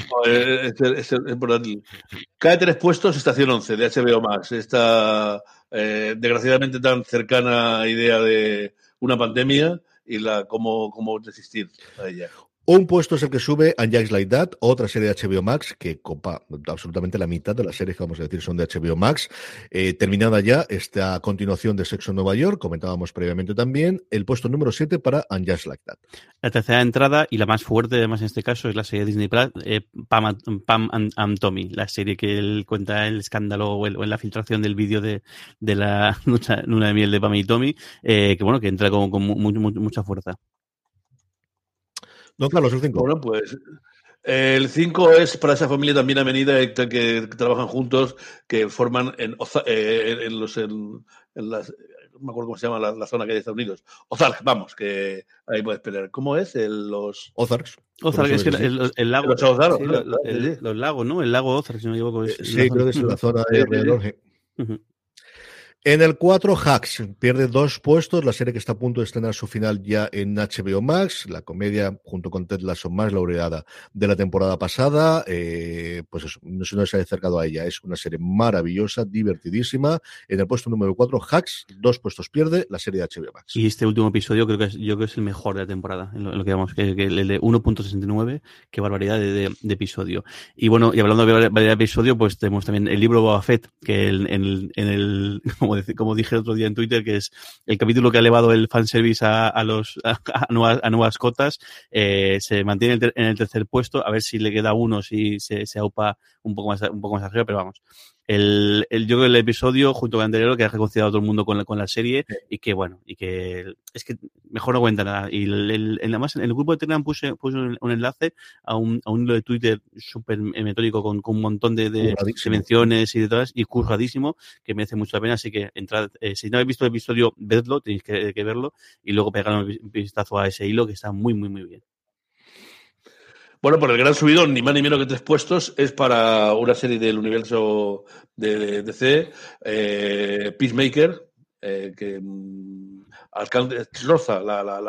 C: cae tres puestos, estación 11 de HBO Max, esta desgraciadamente tan cercana idea de una pandemia y la cómo, cómo resistir a ella.
B: Un puesto es el que sube And Just Like That, otra serie de HBO Max, que copa absolutamente la mitad de las series que vamos a decir son de HBO Max. Eh, terminada ya esta continuación de Sexo en Nueva York, comentábamos previamente también, el puesto número 7 para And Just Like That.
D: La tercera entrada y la más fuerte, además en este caso, es la serie de Disney Plus, eh, Pam, Pam and, Tommy, la serie que él cuenta el escándalo o, en la filtración del vídeo de, de la luna de miel de Pam y Tommy, eh, que bueno, que entra con, con mucha fuerza.
B: Don Carlos, el 5.
C: Bueno, pues el 5 es para esa familia también avenida que, que trabajan juntos, que forman en, eh, en los, en, las, no me acuerdo cómo se llama la, zona que hay de Estados Unidos. Ozark, vamos, que ahí puedes pelear. ¿Cómo es? El, los
B: Ozarks.
D: Ozark, es que el, el, lago.
C: Los, Ozark,
D: los lagos, ¿no? El lago Ozark, si no me equivoco.
B: Es, sí, creo que es la zona de alrededor. En el 4, Hacks pierde dos puestos, la serie que está a punto de estrenar su final ya en HBO Max, la comedia junto con Ted Lasso más laureada de la temporada pasada, eh, pues eso, no se nos ha acercado a ella, es una serie maravillosa, divertidísima. En el puesto número 4, Hacks, dos puestos pierde la serie de HBO Max.
D: Y este último episodio creo que es, yo creo que es el mejor de la temporada, en lo, que vamos, que, el de 1.69, qué barbaridad de, episodio. Y bueno, y hablando de barbaridad de episodio, pues tenemos también el libro Boba Fett, que en, el, en el como, dije el otro día en Twitter, que es el capítulo que ha elevado el fanservice a, a, los, a, nuevas, a nuevas cotas, eh, se mantiene en el tercer puesto, a ver si le queda uno, si se, se aupa un poco más, un poco más arriba, pero vamos, el, el, yo creo el episodio junto con el anterior que ha reconciliado a todo el mundo con la, con la serie y que bueno, y que es que mejor no cuenta nada. Y el, el, en, en el grupo de Telegram puse, puse un, enlace a un, a un hilo de Twitter súper metódico con, con, un montón de, de, menciones y de todas y curradísimo que merece mucho la pena. Así que entrad, eh, si no habéis visto el episodio, vedlo, tenéis que, que verlo y luego pegar un vistazo a ese hilo que está muy, muy, muy bien.
C: Bueno, por el gran subidón, ni más ni menos que tres puestos, es para una serie del universo de DC, eh, Peacemaker, eh, que mm, alcance, roza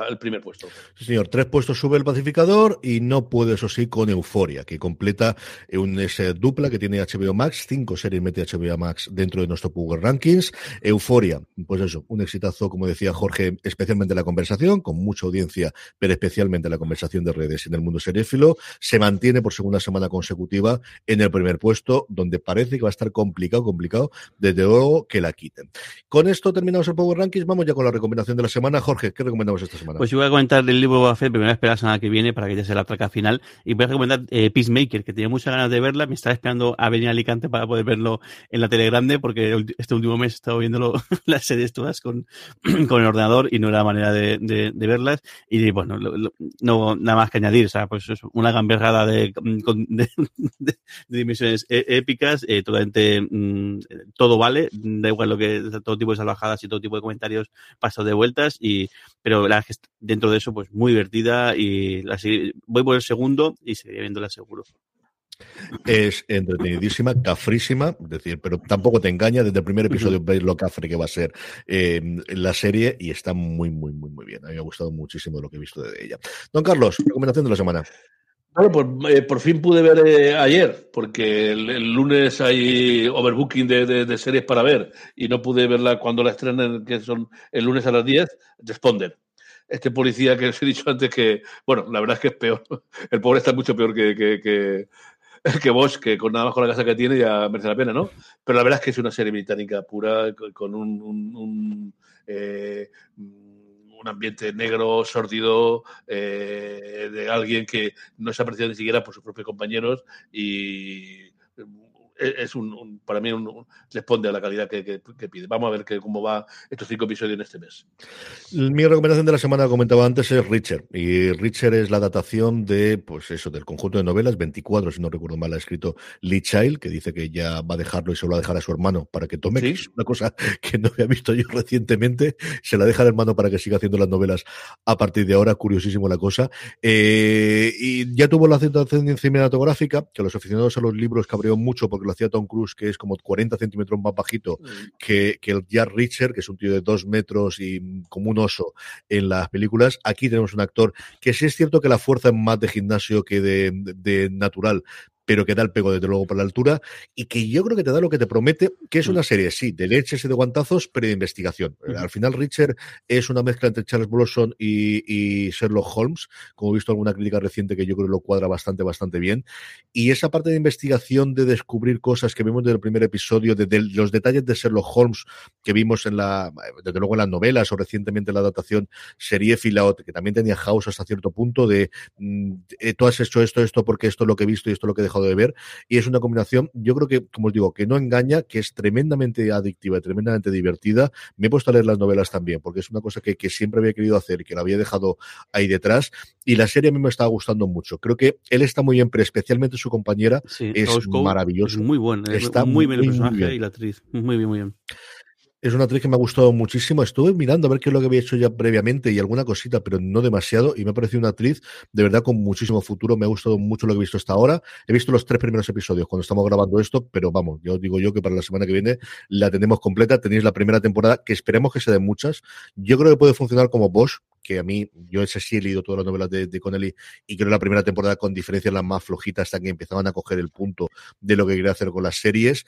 C: el primer puesto.
B: Sí, señor. Tres puestos sube el pacificador y no puede, eso sí, con Euforia, que completa un ese dupla que tiene HBO Max. Cinco series mete HBO Max dentro de nuestro Power Rankings. Euforia, pues eso, un exitazo, como decía Jorge, especialmente la conversación, con mucha audiencia, pero especialmente la conversación de redes en el mundo seréfilo. Se mantiene por segunda semana consecutiva en el primer puesto, donde parece que va a estar complicado, complicado, desde luego que la quiten. Con esto terminamos el Power Rankings. Vamos ya con la recomendación de la semana. Jorge, ¿qué recomendamos esta semana?
D: Pues yo voy a comentar el libro Buffett, pero me voy a esperar la semana que viene para que ya sea la traca final. Y voy a recomendar eh, Peacemaker, que tenía muchas ganas de verla. Me estaba esperando a venir a Alicante para poder verlo en la tele grande, porque este último mes he estado viéndolo las series todas con, con el ordenador y no era manera de, de, verlas. Y bueno, no nada más que añadir. O sea, pues es una gamberrada de, de, de dimensiones e, épicas, eh, totalmente mm, todo vale, da igual lo que todo tipo de salvajadas y todo tipo de comentarios paso de vueltas y pero la, dentro de eso pues muy divertida y la, voy por el segundo y seguiré viéndola seguro.
B: Es entretenidísima, cafrísima, es decir, pero tampoco te engaña. Desde el primer episodio veis lo cafre que va a ser eh, la serie y está muy, muy, muy, muy bien. A mí me ha gustado muchísimo lo que he visto de ella. Don Carlos, recomendación de la semana.
C: Bueno, pues eh, por fin pude ver eh, ayer, porque el, lunes hay overbooking de, series para ver y no pude verla cuando la estrenan, que son el lunes a las 10, Responder. Este policía que os he dicho antes que, bueno, la verdad es que es peor. El pobre está mucho peor que, que, que, con nada más con la casa que tiene ya merece la pena, ¿no? Pero la verdad es que es una serie británica pura, con un, un, eh, un ambiente negro, sórdido, eh, de alguien que no ha apreciado ni siquiera por sus propios compañeros y es un, para mí un, responde a la calidad que, pide. Vamos a ver que, cómo va estos cinco episodios en este mes.
B: Mi recomendación de la semana, que comentaba antes, es Richard. Y Richard es la adaptación de, pues eso, del conjunto de novelas, 24, si no recuerdo mal, ha escrito Lee Child, que dice que ya va a dejarlo y se lo va a dejar a su hermano para que tome, es una cosa que no había visto yo recientemente. Se la deja al hermano para que siga haciendo las novelas a partir de ahora. Curiosísimo la cosa. Eh, y ya tuvo la aceptación cinematográfica, que los aficionados a los libros cabreó mucho porque lo hacía Tom Cruise, que es como 40 centímetros más bajito que, que, el Jack Richard, que es un tío de dos metros y como un oso en las películas. Aquí tenemos un actor que sí es cierto que la fuerza es más de gimnasio que de, de natural, pero que da el pego desde luego por la altura y que yo creo que te da lo que te promete, que es una mm. serie, sí, de leches y de guantazos, pero de investigación. Al final, Richard es una mezcla entre Charles Bronson y, Sherlock Holmes, como he visto alguna crítica reciente que yo creo que lo cuadra bastante, bastante bien. Y esa parte de investigación, de descubrir cosas que vimos desde el primer episodio, de, los detalles de Sherlock Holmes que vimos en la, desde luego en las novelas o recientemente en la adaptación serie Filaot, que también tenía House hasta cierto punto de, mm, eh, tú has hecho esto, esto, porque esto es lo que he visto y esto es lo que he dejado de ver. Y es una combinación, yo creo que, como os digo, que no engaña, que es tremendamente adictiva y tremendamente divertida. Me he puesto a leer las novelas también, porque es una cosa que, siempre había querido hacer y que la había dejado ahí detrás. Y la serie a mí me está gustando mucho. Creo que él está muy bien, pero especialmente su compañera es maravilloso.
D: muy bueno, está muy, bien el personaje y la actriz. Muy bien, muy bien.
B: Es una actriz que me ha gustado muchísimo. Estuve mirando a ver qué es lo que había hecho ya previamente y alguna cosita, pero no demasiado. Y me ha parecido una actriz de verdad con muchísimo futuro. Me ha gustado mucho lo que he visto hasta ahora. He visto los tres primeros episodios cuando estamos grabando esto, pero vamos, yo digo yo que para la semana que viene la tenemos completa. Tenéis la primera temporada, que esperemos que se den muchas. Yo creo que puede funcionar como Bosch, que a mí, yo ese sí he leído todas las novelas de, de Connelly y creo que la primera temporada con diferencia las más flojitas hasta que empezaban a coger el punto de lo que quería hacer con las series.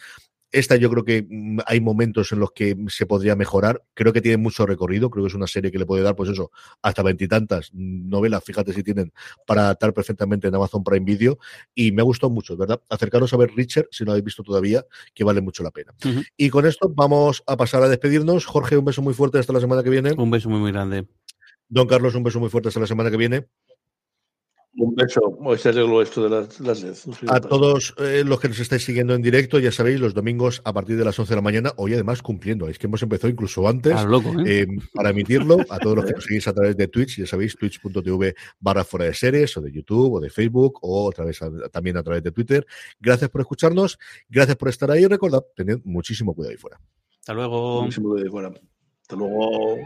B: Esta yo creo que mm, hay momentos en los que se podría mejorar. Creo que tiene mucho recorrido. Creo que es una serie que le puede dar, pues eso, hasta veintitantas novelas, fíjate si tienen, para adaptar perfectamente en Amazon Prime Video. Y me ha gustado mucho, ¿verdad? Acercaros a ver Richard, si no lo habéis visto todavía, que vale mucho la pena. Y con esto vamos a pasar a despedirnos. Jorge, un beso muy fuerte hasta la semana que viene.
D: Un beso muy, muy grande.
B: Don Carlos, un beso muy fuerte hasta la semana que viene.
C: Un beso, esto de las,
B: A todos eh, los que nos estáis siguiendo en directo, ya sabéis, los domingos a partir de las 11 de la mañana, hoy además cumpliendo, es que hemos empezado incluso antes ¿eh? Eh, para emitirlo. A todos los que nos seguís a través de Twitch, ya sabéis, twitch.tv barra fuera de series, o de YouTube, o de Facebook, o otra vez también a través de Twitter. Gracias por escucharnos, gracias por estar ahí y recordad, tened muchísimo cuidado ahí fuera.
D: Hasta luego.
C: Muchísimo cuidado ahí fuera. Hasta luego.